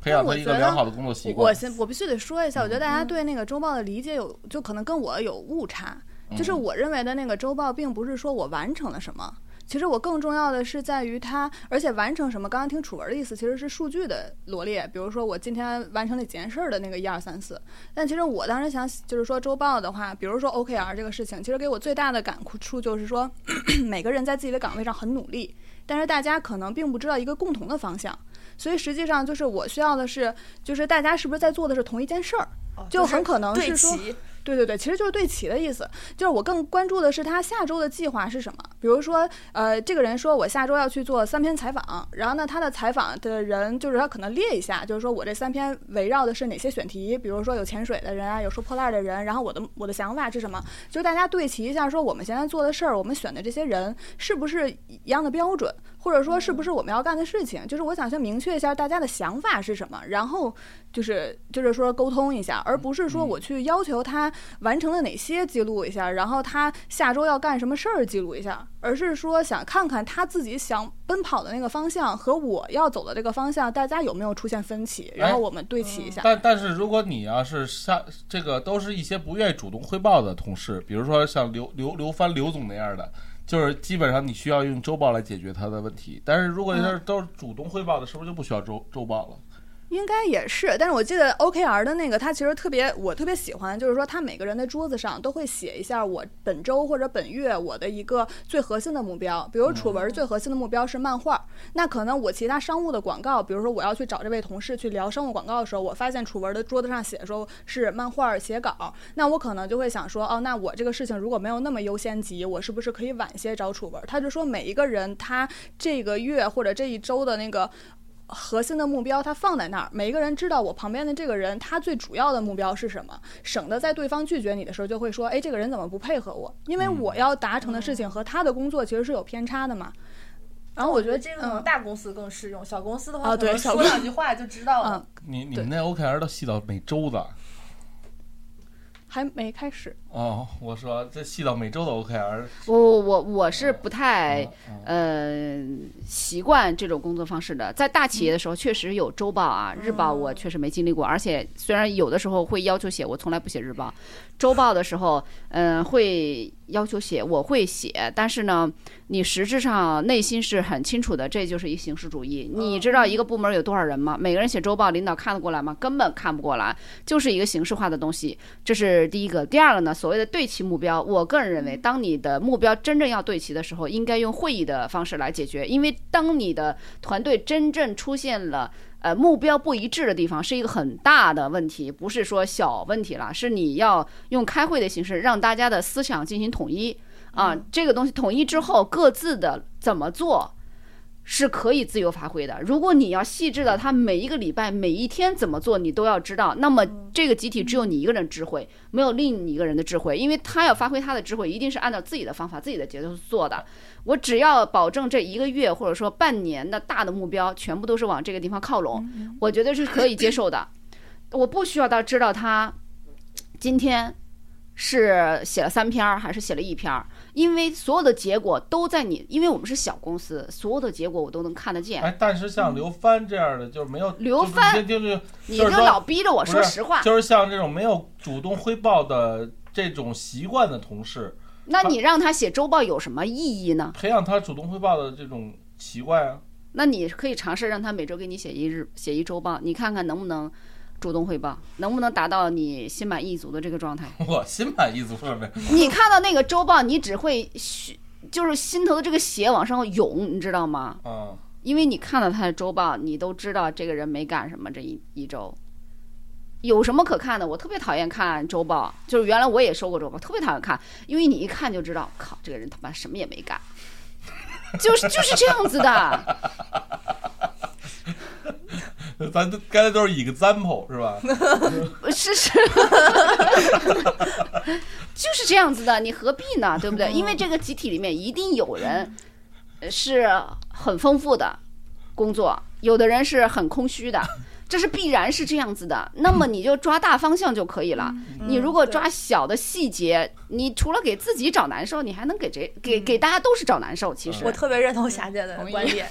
培养他一个良好的工作习我惯。先我必须得说一下，我觉得大家对那个周报的理解有，就可能跟我有误差。就是我认为的那个周报，并不是说我完成了什么，其实我更重要的是在于它，而且完成什么。刚刚听楚文的意思，其实是数据的罗列，比如说我今天完成了几件事儿的那个一二三四。但其实我当时想，就是说周报的话，比如说 OKR 这个事情，其实给我最大的感触就是说，每个人在自己的岗位上很努力，但是大家可能并不知道一个共同的方向。所以实际上就是我需要的是，就是大家是不是在做的是同一件事儿？哦就很可能是说齐。对对对，其实就是对齐的意思。就是我更关注的是他下周的计划是什么。比如说，呃，这个人说我下周要去做三篇采访，然后呢，他的采访的人就是他可能列一下，就是说我这三篇围绕的是哪些选题，比如说有潜水的人啊，有收破烂的人，然后我的我的想法是什么，就是大家对齐一下，说我们现在做的事儿，我们选的这些人是不是一样的标准，或者说是不是我们要干的事情，就是我想先明确一下大家的想法是什么，然后就是就是说沟通一下，而不是说我去要求他完成了哪些记录一下，然后他下周要干什么事儿记录一下，而是说想看看他自己想奔跑的那个方向和我要走的这个方向，大家有没有出现分歧，然后我们对齐一下。但但是如果你要是下这个都是一些不愿意主动汇报的同事，比如说像刘刘刘帆刘总那样的，就是基本上你需要用周报来解决他的问题。但是如果要是都是主动汇报的，是不是就不需要周周报了？应该也是，但是我记得 OKR 的那个，他其实特别，我特别喜欢，就是说他每个人的桌子上都会写一下我本周或者本月我的一个最核心的目标。比如楚文最核心的目标是漫画，那可能我其他商务的广告，比如说我要去找这位同事去聊商务广告的时候，我发现楚文的桌子上写说是漫画写稿，那我可能就会想说，哦，那我这个事情如果没有那么优先级，我是不是可以晚些找楚文？他就说每一个人他这个月或者这一周的那个。核心的目标他放在那儿，每一个人知道我旁边的这个人他最主要的目标是什么，省得在对方拒绝你的时候就会说，哎，这个人怎么不配合我？因为我要达成的事情和他的工作其实是有偏差的嘛。然后我觉得这个可能嗯大公司更适用，小公司的话啊可能对说两句话就知道了。你你们那 OKR 都细到每周的还没开始，哦？我说这细到每周的 OKR，我我我是不太嗯呃习惯这种工作方式的。在大企业的时候，确实有周报啊，日报我确实没经历过，而且虽然有的时候会要求写，我从来不写日报。周报的时候，嗯、会要求写，我会写，但是呢，你实质上内心是很清楚的，这就是一形式主义。你知道一个部门有多少人吗？每个人写周报，领导看得过来吗？根本看不过来，就是一个形式化的东西。这是第一个。第二个呢，所谓的对齐目标，我个人认为，当你的目标真正要对齐的时候，应该用会议的方式来解决，因为当你的团队真正出现了。呃，目标不一致的地方是一个很大的问题，不是说小问题了，是你要用开会的形式让大家的思想进行统一啊。这个东西统一之后，各自的怎么做是可以自由发挥的。如果你要细致到他每一个礼拜、每一天怎么做，你都要知道，那么这个集体只有你一个人智慧，没有另一个人的智慧，因为他要发挥他的智慧，一定是按照自己的方法、自己的节奏去做的。我只要保证这一个月或者说半年的大的目标全部都是往这个地方靠拢，我觉得是可以接受的。我不需要到知道他今天是写了三篇儿还是写了一篇儿，因为所有的结果都在你，因为我们是小公司，所有的结果我都能看得见。哎，但是像刘帆这样的，就是没有刘帆就是你就老逼着我说实话，就是像这种没有主动汇报的这种习惯的同事，那你让他写周报有什么意义呢？培养他主动汇报的这种习惯啊。那你可以尝试让他每周给你写一日写一周报，你看看能不能主动汇报，能不能达到你心满意足的这个状态。我心满意足了没？你看到那个周报，你只会嘘就是心头的这个血往上涌，你知道吗？嗯，因为你看到他的周报，你都知道这个人没干什么这一一周。有什么可看的？我特别讨厌看周报，就是原来我也收过周报，特别讨厌看，因为你一看就知道，靠，这个人他妈什么也没干，就是就是这样子的。咱都刚才都是 example 是吧？是 是，就是这样子的，你何必呢？对不对？因为这个集体里面一定有人呃是很丰富的工作，有的人是很空虚的，这是必然是这样子的。那么你就抓大方向就可以了。你如果抓小的细节，你除了给自己找难受，你还能给谁？给给大家都是找难受。其实我特别认同霞姐的观点。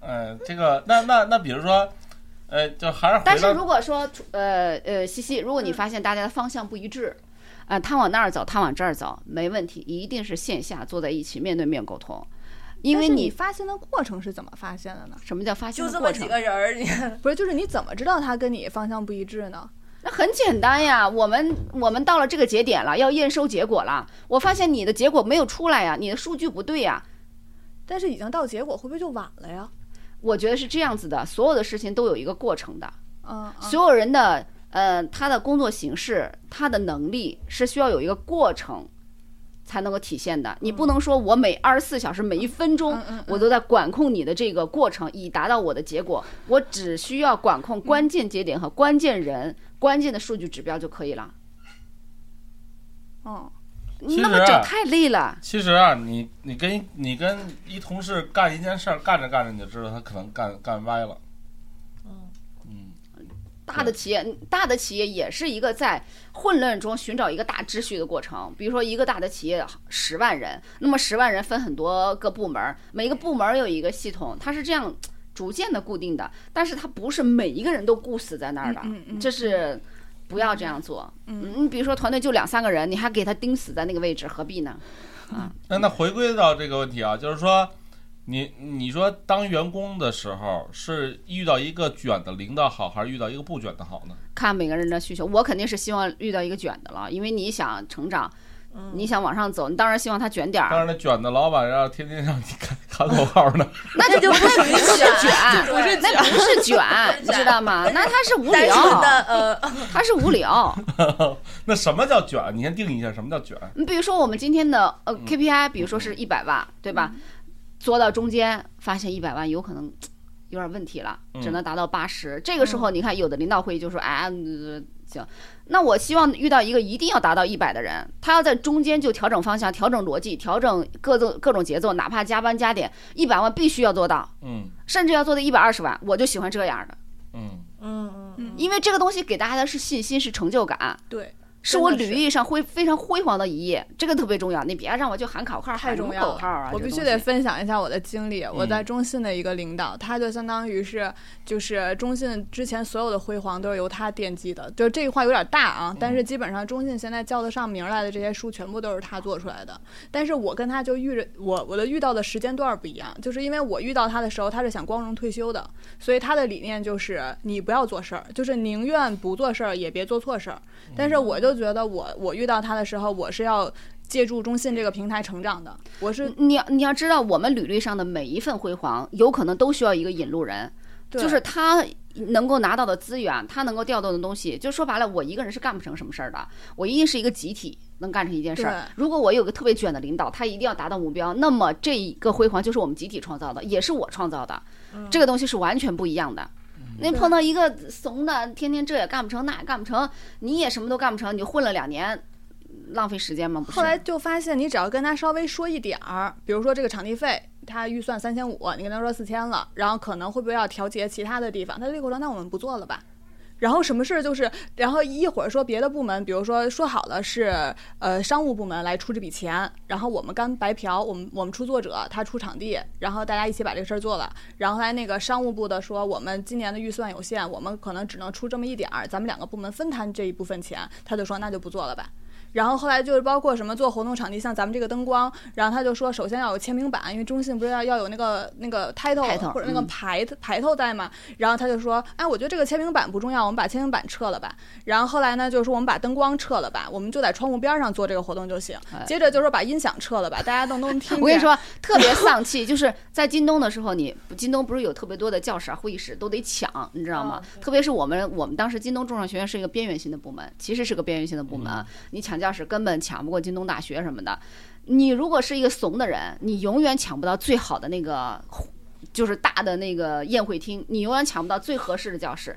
嗯，这个那那那比如说，呃，就还是但是如果说，呃呃，西西，如果你发现大家的方向不一致，啊、他往那儿走，他往这儿走，没问题，一定是线下坐在一起面对面沟通，因为你你发现的过程是怎么发现的呢？什么叫发现就这么几的过程？个人儿，你 不是，就是你怎么知道他跟你方向不一致呢？那很简单呀，我们我们到了这个节点了，要验收结果了，我发现你的结果没有出来呀，你的数据不对呀，但是已经到结果，会不会就晚了呀？我觉得是这样子的，所有的事情都有一个过程的，嗯，嗯所有人的呃他的工作形式，他的能力是需要有一个过程才能够体现的。你不能说我每二十四小时每一分钟我都在管控你的这个过程，以达到我的结果。我只需要管控关键节点和关键人、关键的数据指标就可以了。嗯，那么整太累了。其实啊，你你跟你跟一同事干一件事儿，干着干着你就知道他可能干干歪了。嗯大的企业，大的企业也是一个在混乱中寻找一个大秩序的过程。比如说，一个大的企业十万人，那么十万人分很多个部门，每一个部门有一个系统，它是这样逐渐的固定的，但是它不是每一个人都固死在那儿的，嗯嗯嗯这是不要这样做。嗯你比如说团队就两三个人，你还给他盯死在那个位置，何必呢？啊那那回归到这个问题啊，就是说，你你说当员工的时候，是遇到一个卷的领导好，还是遇到一个不卷的好呢？看每个人的需求，我肯定是希望遇到一个卷的了，因为你想成长，你想往上走，你当然希望他卷点儿。当然，那卷的老板要天天让你看喊口号呢。那就就不属于是卷，不是那不是卷，你知道吗？那他是无聊，的呃，他是无聊。那什么叫卷？你先定义一下什么叫卷。你比如说我们今天的呃 KPI，比如说是一百万，对吧？做到中间发现一百万有可能有点问题了，只能达到八十。这个时候你看，有的领导会议就说，哎，呃行，那我希望遇到一个一定要达到一百的人，他要在中间就调整方向、调整逻辑、调整各种各种节奏，哪怕加班加点，一百万必须要做到，嗯。甚至要做到一百二十万，我就喜欢这样的。嗯嗯嗯。嗯，因为这个东西给大家的是信心，是成就感，对，是我履历上辉非常辉煌的一页，这个特别重要。你别让我就喊口号，太重要口号啊！了，我必须得分享一下我的经历。我在嗯中信的一个领导，他就相当于是就是中信之前所有的辉煌都是由他奠基的。就这句话有点大啊，但是基本上中信现在叫得上名来的这些书全部都是他做出来的。但是我跟他就遇着我我的遇到的时间段不一样，就是因为我遇到他的时候，他是想光荣退休的，所以他的理念就是你不要做事儿，就是宁愿不做事儿也别做错事儿。但是我就觉得我我遇到他的时候，我是要借助中信这个平台成长的，我是你要你要知道，我们履历上的每一份辉煌，有可能都需要一个引路人，就是他能够拿到的资源，他能够调动的东西，就说白了，我一个人是干不成什么事儿的，我一定是一个集体能干成一件事儿。如果我有个特别卷的领导，他一定要达到目标，那么这一个辉煌就是我们集体创造的，也是我创造的，这个东西是完全不一样的。那碰到一个怂的，天天这也干不成，那也干不成，你也什么都干不成，你就混了两年，浪费时间吗？不是。后来就发现，你只要跟他稍微说一点儿，比如说这个场地费，他预算三千五，你跟他说四千了，然后可能会不会要调节其他的地方，他立刻说那我们不做了吧。然后什么事儿就是，然后一会儿说别的部门，比如说说好了是呃商务部门来出这笔钱，然后我们干白嫖，我们我们出作者，他出场地，然后大家一起把这个事儿做了。然后来那个商务部的说，我们今年的预算有限，我们可能只能出这么一点儿，咱们两个部门分摊这一部分钱，他就说那就不做了吧。然后后来就是包括什么做活动场地，像咱们这个灯光，然后他就说首先要有签名版，因为中信不是要要有那个那个 title, 或者那个嗯牌牌头在嘛，然后他就说，哎，我觉得这个签名版不重要，我们把签名版撤了吧。然后后来呢，就是说我们把灯光撤了吧，我们就在窗户边上做这个活动就行。哎接着就是说把音响撤了吧，大家都能听。我跟你说，特别丧气，就是在京东的时候，你京东不是有特别多的教室啊、会议室都得抢，你知道吗？特别是我们我们当时京东中商学院是一个边缘性的部门，其实是个边缘性的部门啊，你抢教室根本抢不过京东大学什么的。你如果是一个怂的人，你永远抢不到最好的那个，就是大的那个宴会厅，你永远抢不到最合适的教室。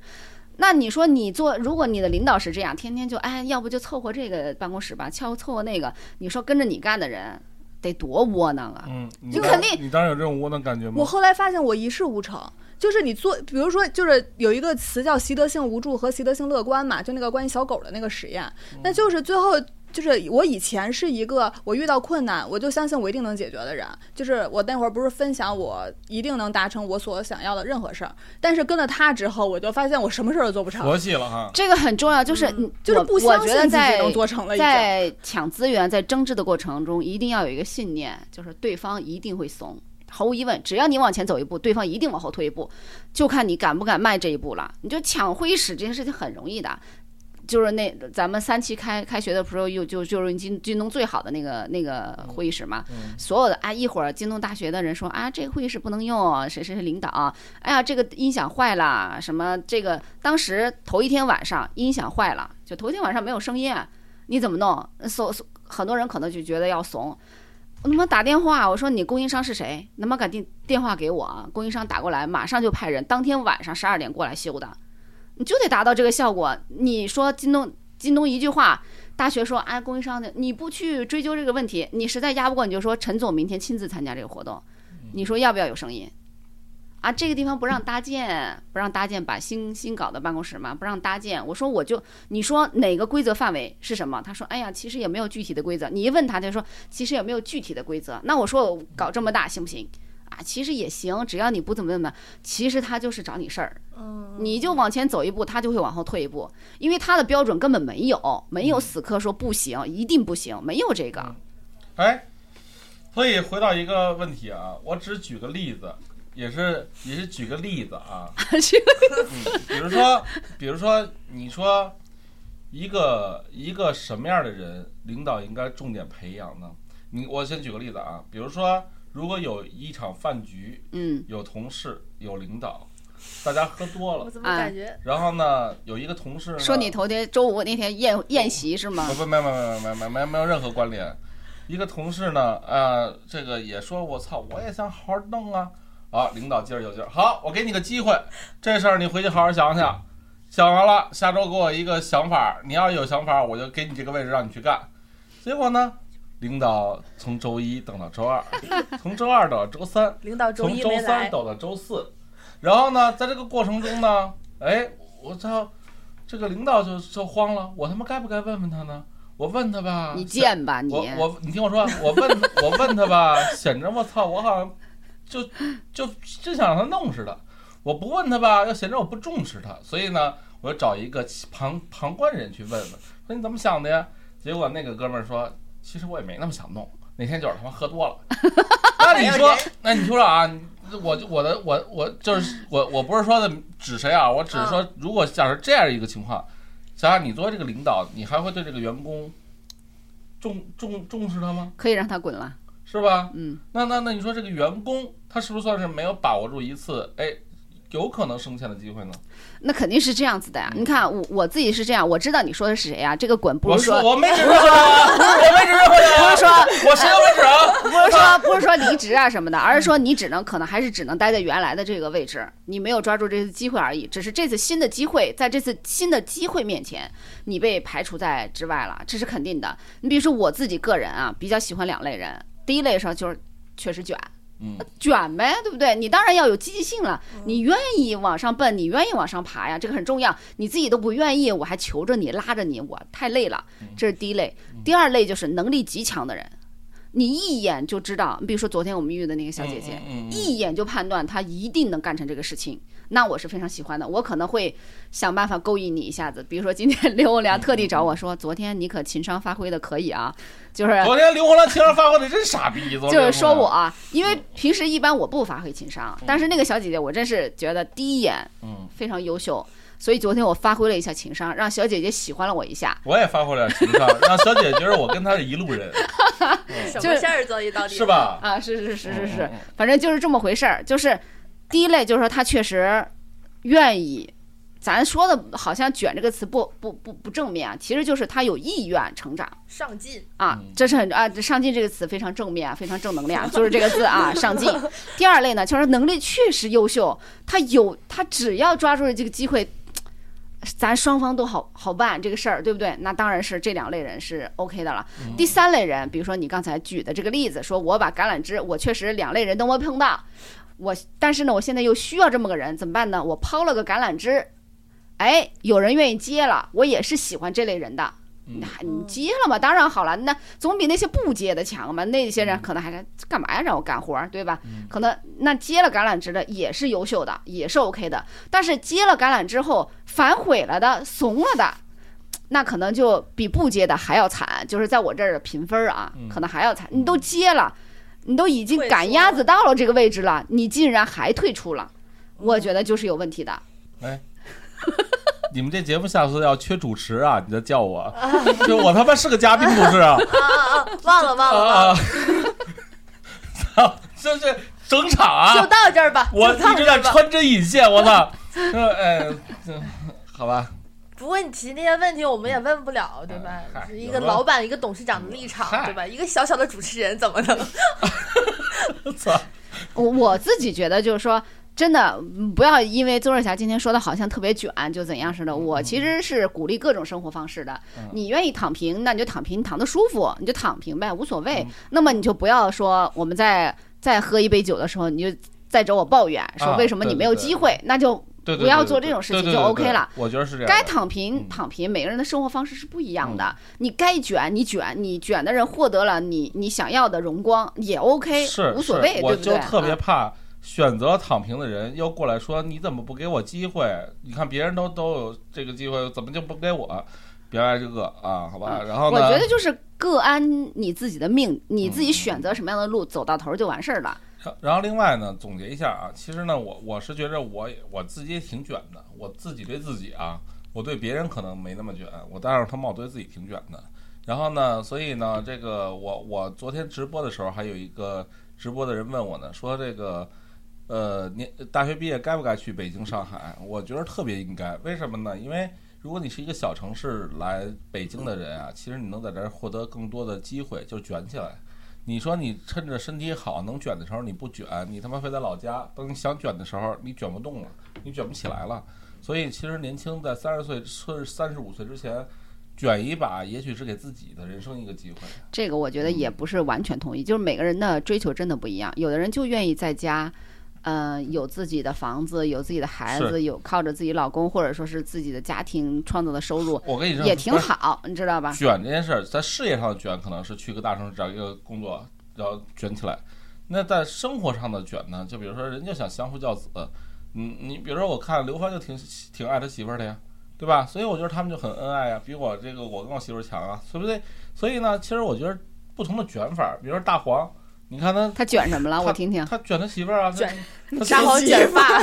那你说你做，如果你的领导是这样，天天就哎，要不就凑合这个办公室吧，凑凑合那个，你说跟着你干的人得多窝囊啊！嗯，你肯定你当然有这种窝囊感觉吗？我后来发现我一事无成，就是你做，比如说，就是有一个词叫习得性无助和习得性乐观嘛，就那个关于小狗的那个实验，那就是最后。就是我以前是一个我遇到困难我就相信我一定能解决的人，就是我那会儿不是分享我一定能达成我所想要的任何事儿，但是跟了他之后，我就发现我什么事儿都做不成，佛系了哈。这个很重要，就是你、就是不相信自己能做成了。在抢资源、在争执的过程中，一定要有一个信念，就是对方一定会怂。毫无疑问，只要你往前走一步，对方一定往后退一步，就看你敢不敢迈这一步了。你就抢会议室这件事情很容易的，就是那咱们三期开开学的时候，又就就是京京东最好的那个那个会议室嘛，所有的啊，一会儿京东大学的人说啊，这个会议室不能用，谁谁谁领导，哎呀，这个音响坏了，什么这个，当时头一天晚上音响坏了，就头一天晚上没有声音，你怎么弄？怂怂，很多人可能就觉得要怂。我他妈打电话，我说你供应商是谁？能不能把电电话给我？供应商打过来，马上就派人，当天晚上十二点过来修的。你就得达到这个效果。你说京东京东一句话，大学说哎，供应商的你不去追究这个问题，你实在压不过，你就说陈总明天亲自参加这个活动，你说要不要有声音？啊，这个地方不让搭建，不让搭建，把新新搞的办公室嘛，不让搭建。我说我就，你说哪个规则范围是什么？他说，哎呀，其实也没有具体的规则。你一问他，他就说，其实也没有具体的规则。那我说我搞这么大行不行？啊，其实也行，只要你不怎么怎么，其实他就是找你事儿。嗯，你就往前走一步，他就会往后退一步，因为他的标准根本没有，没有死磕说不行，一定不行，没有这个。哎，所以回到一个问题啊，我只举个例子，也是也是举个例子啊，嗯，比如说比如说你说一个一个什么样的人，领导应该重点培养呢？你我先举个例子啊，比如说如果有一场饭局，嗯，有同事有领导，大家喝多了，我怎么感觉然后呢有一个同事说你头天周五那天宴宴席是吗不？不，没有没有没有没有没有没有没有任何关联。一个同事呢，呃，这个也说，我操，我也想好好弄啊。好，领导劲儿有劲儿，好，我给你个机会，这事儿你回去好好想想，想完了，下周给我一个想法，你要有想法，我就给你这个位置让你去干。结果呢，领导从周一等到周二，从周二等到周三，领导周从周一没来，三等到周四，然后呢，在这个过程中呢，哎，我操，这个领导就就慌了，我他妈该不该问问他呢？我问他吧，你贱吧你！我我你听我说，我问我问他吧，显着我操，我好像就就就想让他弄似的。我不问他吧，又显着我不重视他，所以呢，我就找一个旁旁观人去问问，说你怎么想的呀？结果那个哥们儿说，其实我也没那么想弄，那天就是他妈喝多了。那你说，那你说啊，我就我的我我就是我我不是说的指谁啊，我只是说，如果假设这样一个情况，想想你作为这个领导，你还会对这个员工重重重视他吗？可以让他滚了。是吧？嗯，那那那你说这个员工他是不是算是没有把握住一次哎有可能升迁的机会呢？那肯定是这样子的呀。嗯你看我我自己是这样，我知道你说的是谁呀？这个滚不我是说我没指任何我没指任何人啊，不是说我谁都没指啊。不是说不是说离职啊什么的，而是说你只能可能还是只能待在原来的这个位置，你没有抓住这次机会而已。只是这次新的机会，在这次新的机会面前，你被排除在之外了，这是肯定的。你比如说我自己个人啊，比较喜欢两类人，第一类上就是确实卷。嗯，卷呗，对不对？你当然要有积极性了，你愿意往上奔，你愿意往上爬呀，这个很重要。你自己都不愿意，我还求着你拉着你，我太累了。这是第一类。第二类就是能力极强的人，你一眼就知道，你比如说昨天我们遇的那个小姐姐，一眼就判断她一定能干成这个事情，那我是非常喜欢的。我可能会想办法勾引你一下子，比如说今天刘欧良特地找我说，昨天你可情商发挥的可以啊，就是昨天刘洪良情商发挥的真傻逼，就是说我啊，因为平时一般我不发挥情商，但是那个小姐姐我真是觉得第一眼嗯，非常优秀，所以昨天我发挥了一下情商，让小姐姐喜欢了我一下。我也发挥了情商，让小姐姐觉得我跟她是一路人，什么事儿做一到底是？吧？啊，是是是是是反正就是这么回事儿。就是第一类，就是说他确实愿意，咱说的好像“卷”这个词不不不不正面啊，其实就是他有意愿成长上进，啊嗯，这是很啊，上进这个词非常正面，非常正能量，就是这个字啊，上进。第二类呢，就是能力确实优秀，他有他只要抓住了这个机会。咱双方都好好办这个事儿，对不对？那当然是这两类人是 OK 的了。第三类人，比如说你刚才举的这个例子，说我把橄榄枝，我确实两类人都没碰到，我但是呢，我现在又需要这么个人，怎么办呢？我抛了个橄榄枝，哎，有人愿意接了，我也是喜欢这类人的。那你接了嘛，当然好了，那总比那些不接的强嘛。那些人可能还是干嘛呀？让我干活儿，对吧？可能那接了橄榄枝的也是优秀的，也是 OK 的。但是接了橄榄之后反悔了的、怂了的，那可能就比不接的还要惨。就是在我这儿的评分儿啊，可能还要惨。你都接了，你都已经赶鸭子到了这个位置了，你竟然还退出了，我觉得就是有问题的。你们这节目下次要缺主持啊，你再叫我，就我他妈是个嘉宾不是啊？啊啊啊！忘了 忘了忘啊了，！操，这是整场就啊！到这儿吧。我就到一直这儿吧。在穿针引线，我操！这哎，这好吧，不过你提那些问题，我们也问不了，对吧一个老板、一个董事长的立场，对吧？一个小小的主持人怎么能？操！我我自己觉得就是说，真的嗯不要因为邹若霞今天说的好像特别卷就怎样似的。我其实是鼓励各种生活方式的。你愿意躺平，那你就躺平，你躺得舒服你就躺平呗，无所谓。那么你就不要说我们在再喝一杯酒的时候，你就再找我抱怨说啊为什么你没有机会，那就对对不要做这种事情就 OK 对了我觉得是这样。该躺平嗯躺平，每个人的生活方式是不一样的。你该卷你卷，你卷的人获得了你你想要的荣光也 OK，是无所谓，对不对？就特别啊怕选择躺平的人又过来说你怎么不给我机会？你看别人都都有这个机会，怎么就不给我？别来这个啊，好吧？然后呢我？觉得就是各安你自己的命，你自己选择什么样的路，走到头就完事儿了。然然后另外呢，总结一下啊，其实呢，我我是觉着我也我自己也挺卷的，我自己对自己啊，我对别人可能没那么卷，我但是他妈我对自己挺卷的。然后呢，所以呢，这个我我昨天直播的时候，还有一个直播的人问我呢，说这个呃，年大学毕业该不该去北京、上海？我觉得特别应该，为什么呢？因为如果你是一个小城市来北京的人啊，其实你能在这儿获得更多的机会，就卷起来。你说你趁着身体好能卷的时候你不卷，你他妈非在老家。等你想卷的时候，你卷不动了，你卷不起来了。所以其实年轻在三十岁、是三十五岁之前，卷一把，也许是给自己的人生一个机会。这个我觉得也不是完全同意，就是每个人的追求真的不一样。有的人就愿意在家，呃，有自己的房子，有自己的孩子，有靠着自己老公或者说是自己的家庭创造的收入，我跟你说，也挺好，你知道吧？卷这件事儿，在事业上的卷，可能是去个大城市找一个工作，然后卷起来。那在生活上的卷呢？就比如说，人家想相夫教子，嗯，你比如说，我看刘欢就挺挺爱他媳妇儿的呀，对吧？所以我觉得他们就很恩爱呀，比我这个我跟我媳妇儿强啊，对不对？所以呢，其实我觉得不同的卷法，比如说大黄，你看他他卷什么了？我听听。他卷他媳妇儿啊，他卷他然后卷发，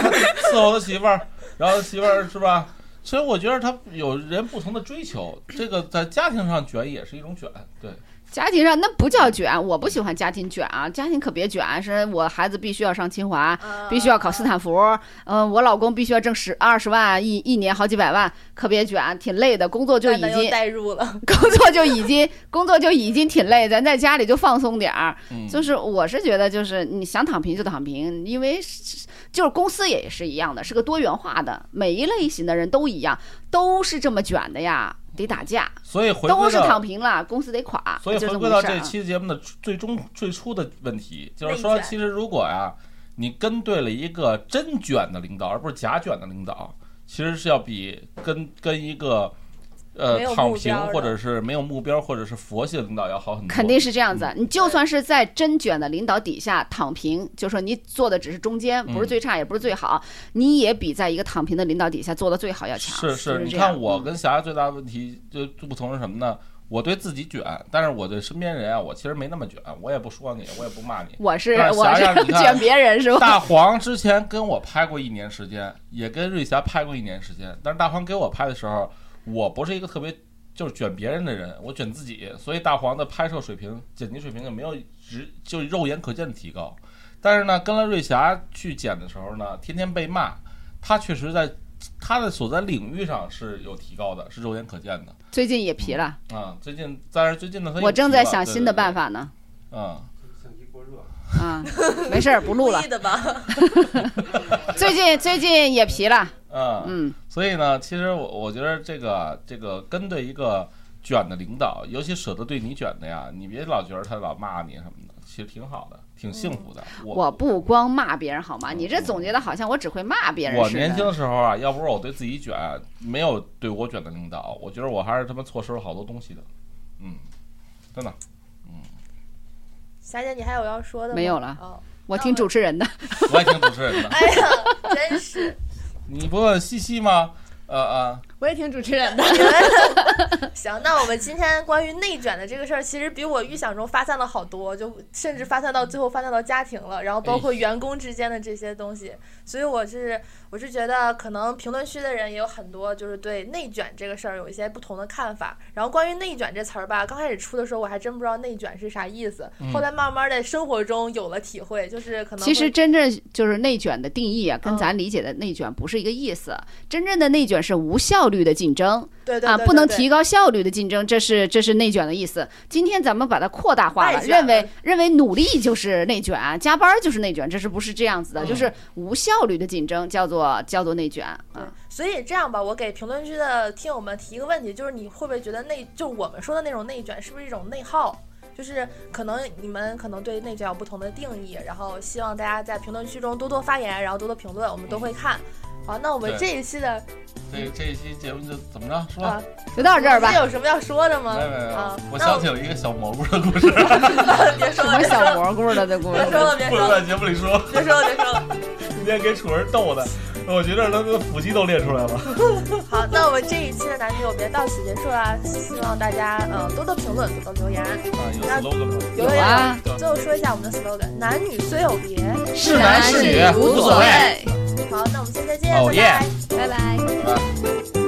伺候他媳妇儿，然后媳妇儿是吧？所以我觉得他有人不同的追求，这个在家庭上卷也是一种卷，对。家庭上那不叫卷，我不喜欢家庭卷啊，家庭可别卷，是我孩子必须要上清华，必须要考斯坦福，嗯、我老公必须要挣十二十万一一年好几百万，可别卷，挺累的，工作就已经代入了。工作就已经工作就已经挺累，咱在家里就放松点儿。嗯就是我是觉得，就是你想躺平就躺平，因为是就是公司也是一样的，是个多元化的，每一类型的人都一样，都是这么卷的呀，得打架，所以回都是躺平了，公司得垮，所以回归到这期节目的最终最初的问题，就是说，其实如果呀，你跟对了一个真卷的领导，而不是假卷的领导，其实是要比跟跟一个呃躺平或者是没有目标或者是佛系的领导要好很多。肯定是这样子。你就算是在真卷的领导底下躺平，就说你做的只是中间，不是最差，也不是最好，你也比在一个躺平的领导底下做的最好要强。是，就是你看我嗯跟霞霞最大的问题就就不同是什么呢？我对自己卷，但是我对身边人啊，我其实没那么卷，我也不说你，我也不骂你。我是我是 卷别人是吧？大黄之前跟我拍过一年时间，也跟瑞霞拍过一年时间，但是大黄给我拍的时候，我不是一个特别就是卷别人的人，我卷自己，所以大黄的拍摄水平、剪辑水平也没有直就肉眼可见的提高。但是呢，跟了瑞霞去剪的时候呢，天天被骂，他确实在他的所在领域上是有提高的，是肉眼可见的最近也皮了，啊。最近，但是最近呢，他又我正在想新的办。法呢。对对嗯。啊，没事儿，不录了？最近最近也皮了，嗯嗯，所以呢，其实我我觉得这个这个跟对一个卷的领导，尤其舍得对你卷的呀，你别老觉得他老骂你什么的，其实挺好的，挺幸福的。我我不光骂别人好吗？你这总结的好像我只会骂别人似我年轻。的时候啊，要不是我对自己卷，没有对我卷的领导，我觉得我还是他妈错失了好多东西的。嗯，真的。霞姐，你还有要说的吗？没有了哦，我听主持人的，我也听主持人的。哎呀，真是。你不问西西吗？呃呃，我也挺主持人的。行，那我们今天关于内卷的这个事儿，其实比我预想中发散了好多，就甚至发散到最后发散到家庭了，然后包括员工之间的这些东西。所以我是我是觉得，可能评论区的人也有很多就是对内卷这个事儿有一些不同的看法。然后关于内卷这词儿吧，刚开始出的时候我还真不知道内卷是啥意思，后来慢慢的生活中有了体会，就是可能其实会真正就是内卷的定义啊，跟嗯咱理解的内卷不是一个意思。真正的内卷是无效率的竞争啊，对对对不能提高效率的竞争，这是这是内卷的意思。今天咱们把它扩大化了，认为认为努力就是内卷，加班就是内卷，这是不是这样子的？嗯就是无效率的竞争叫做叫做内卷对啊。，所以这样吧，我给评论区的听友们提一个问题，就是你会不会觉得内，就我们说的那种内卷，是不是一种内耗？就是可能你们可能对内卷有不同的定义，然后希望大家在评论区中多多发言，然后多多评论，我们都会看。好，那我们这一期的这这一期节目就怎么着说？啊，就到这儿吧你。有什么要说的吗？没有没有啊，我想起了一个小蘑菇的故事，别说了，别说小了，蘑菇的这故事别？说了，别不说了，能在节目里说。别说了，别说了。今天给楚儿逗的，我觉得他的腹肌都练出来了。好，那我们这一期的男女有别到此结束啦，希望大家嗯多多评论，多多留言。啊，有 slogan 吗？有有啊最后说一下我们的 slogan：男女虽有别。是男是女无所谓。好，那我们下期再见，哦拜耶拜。拜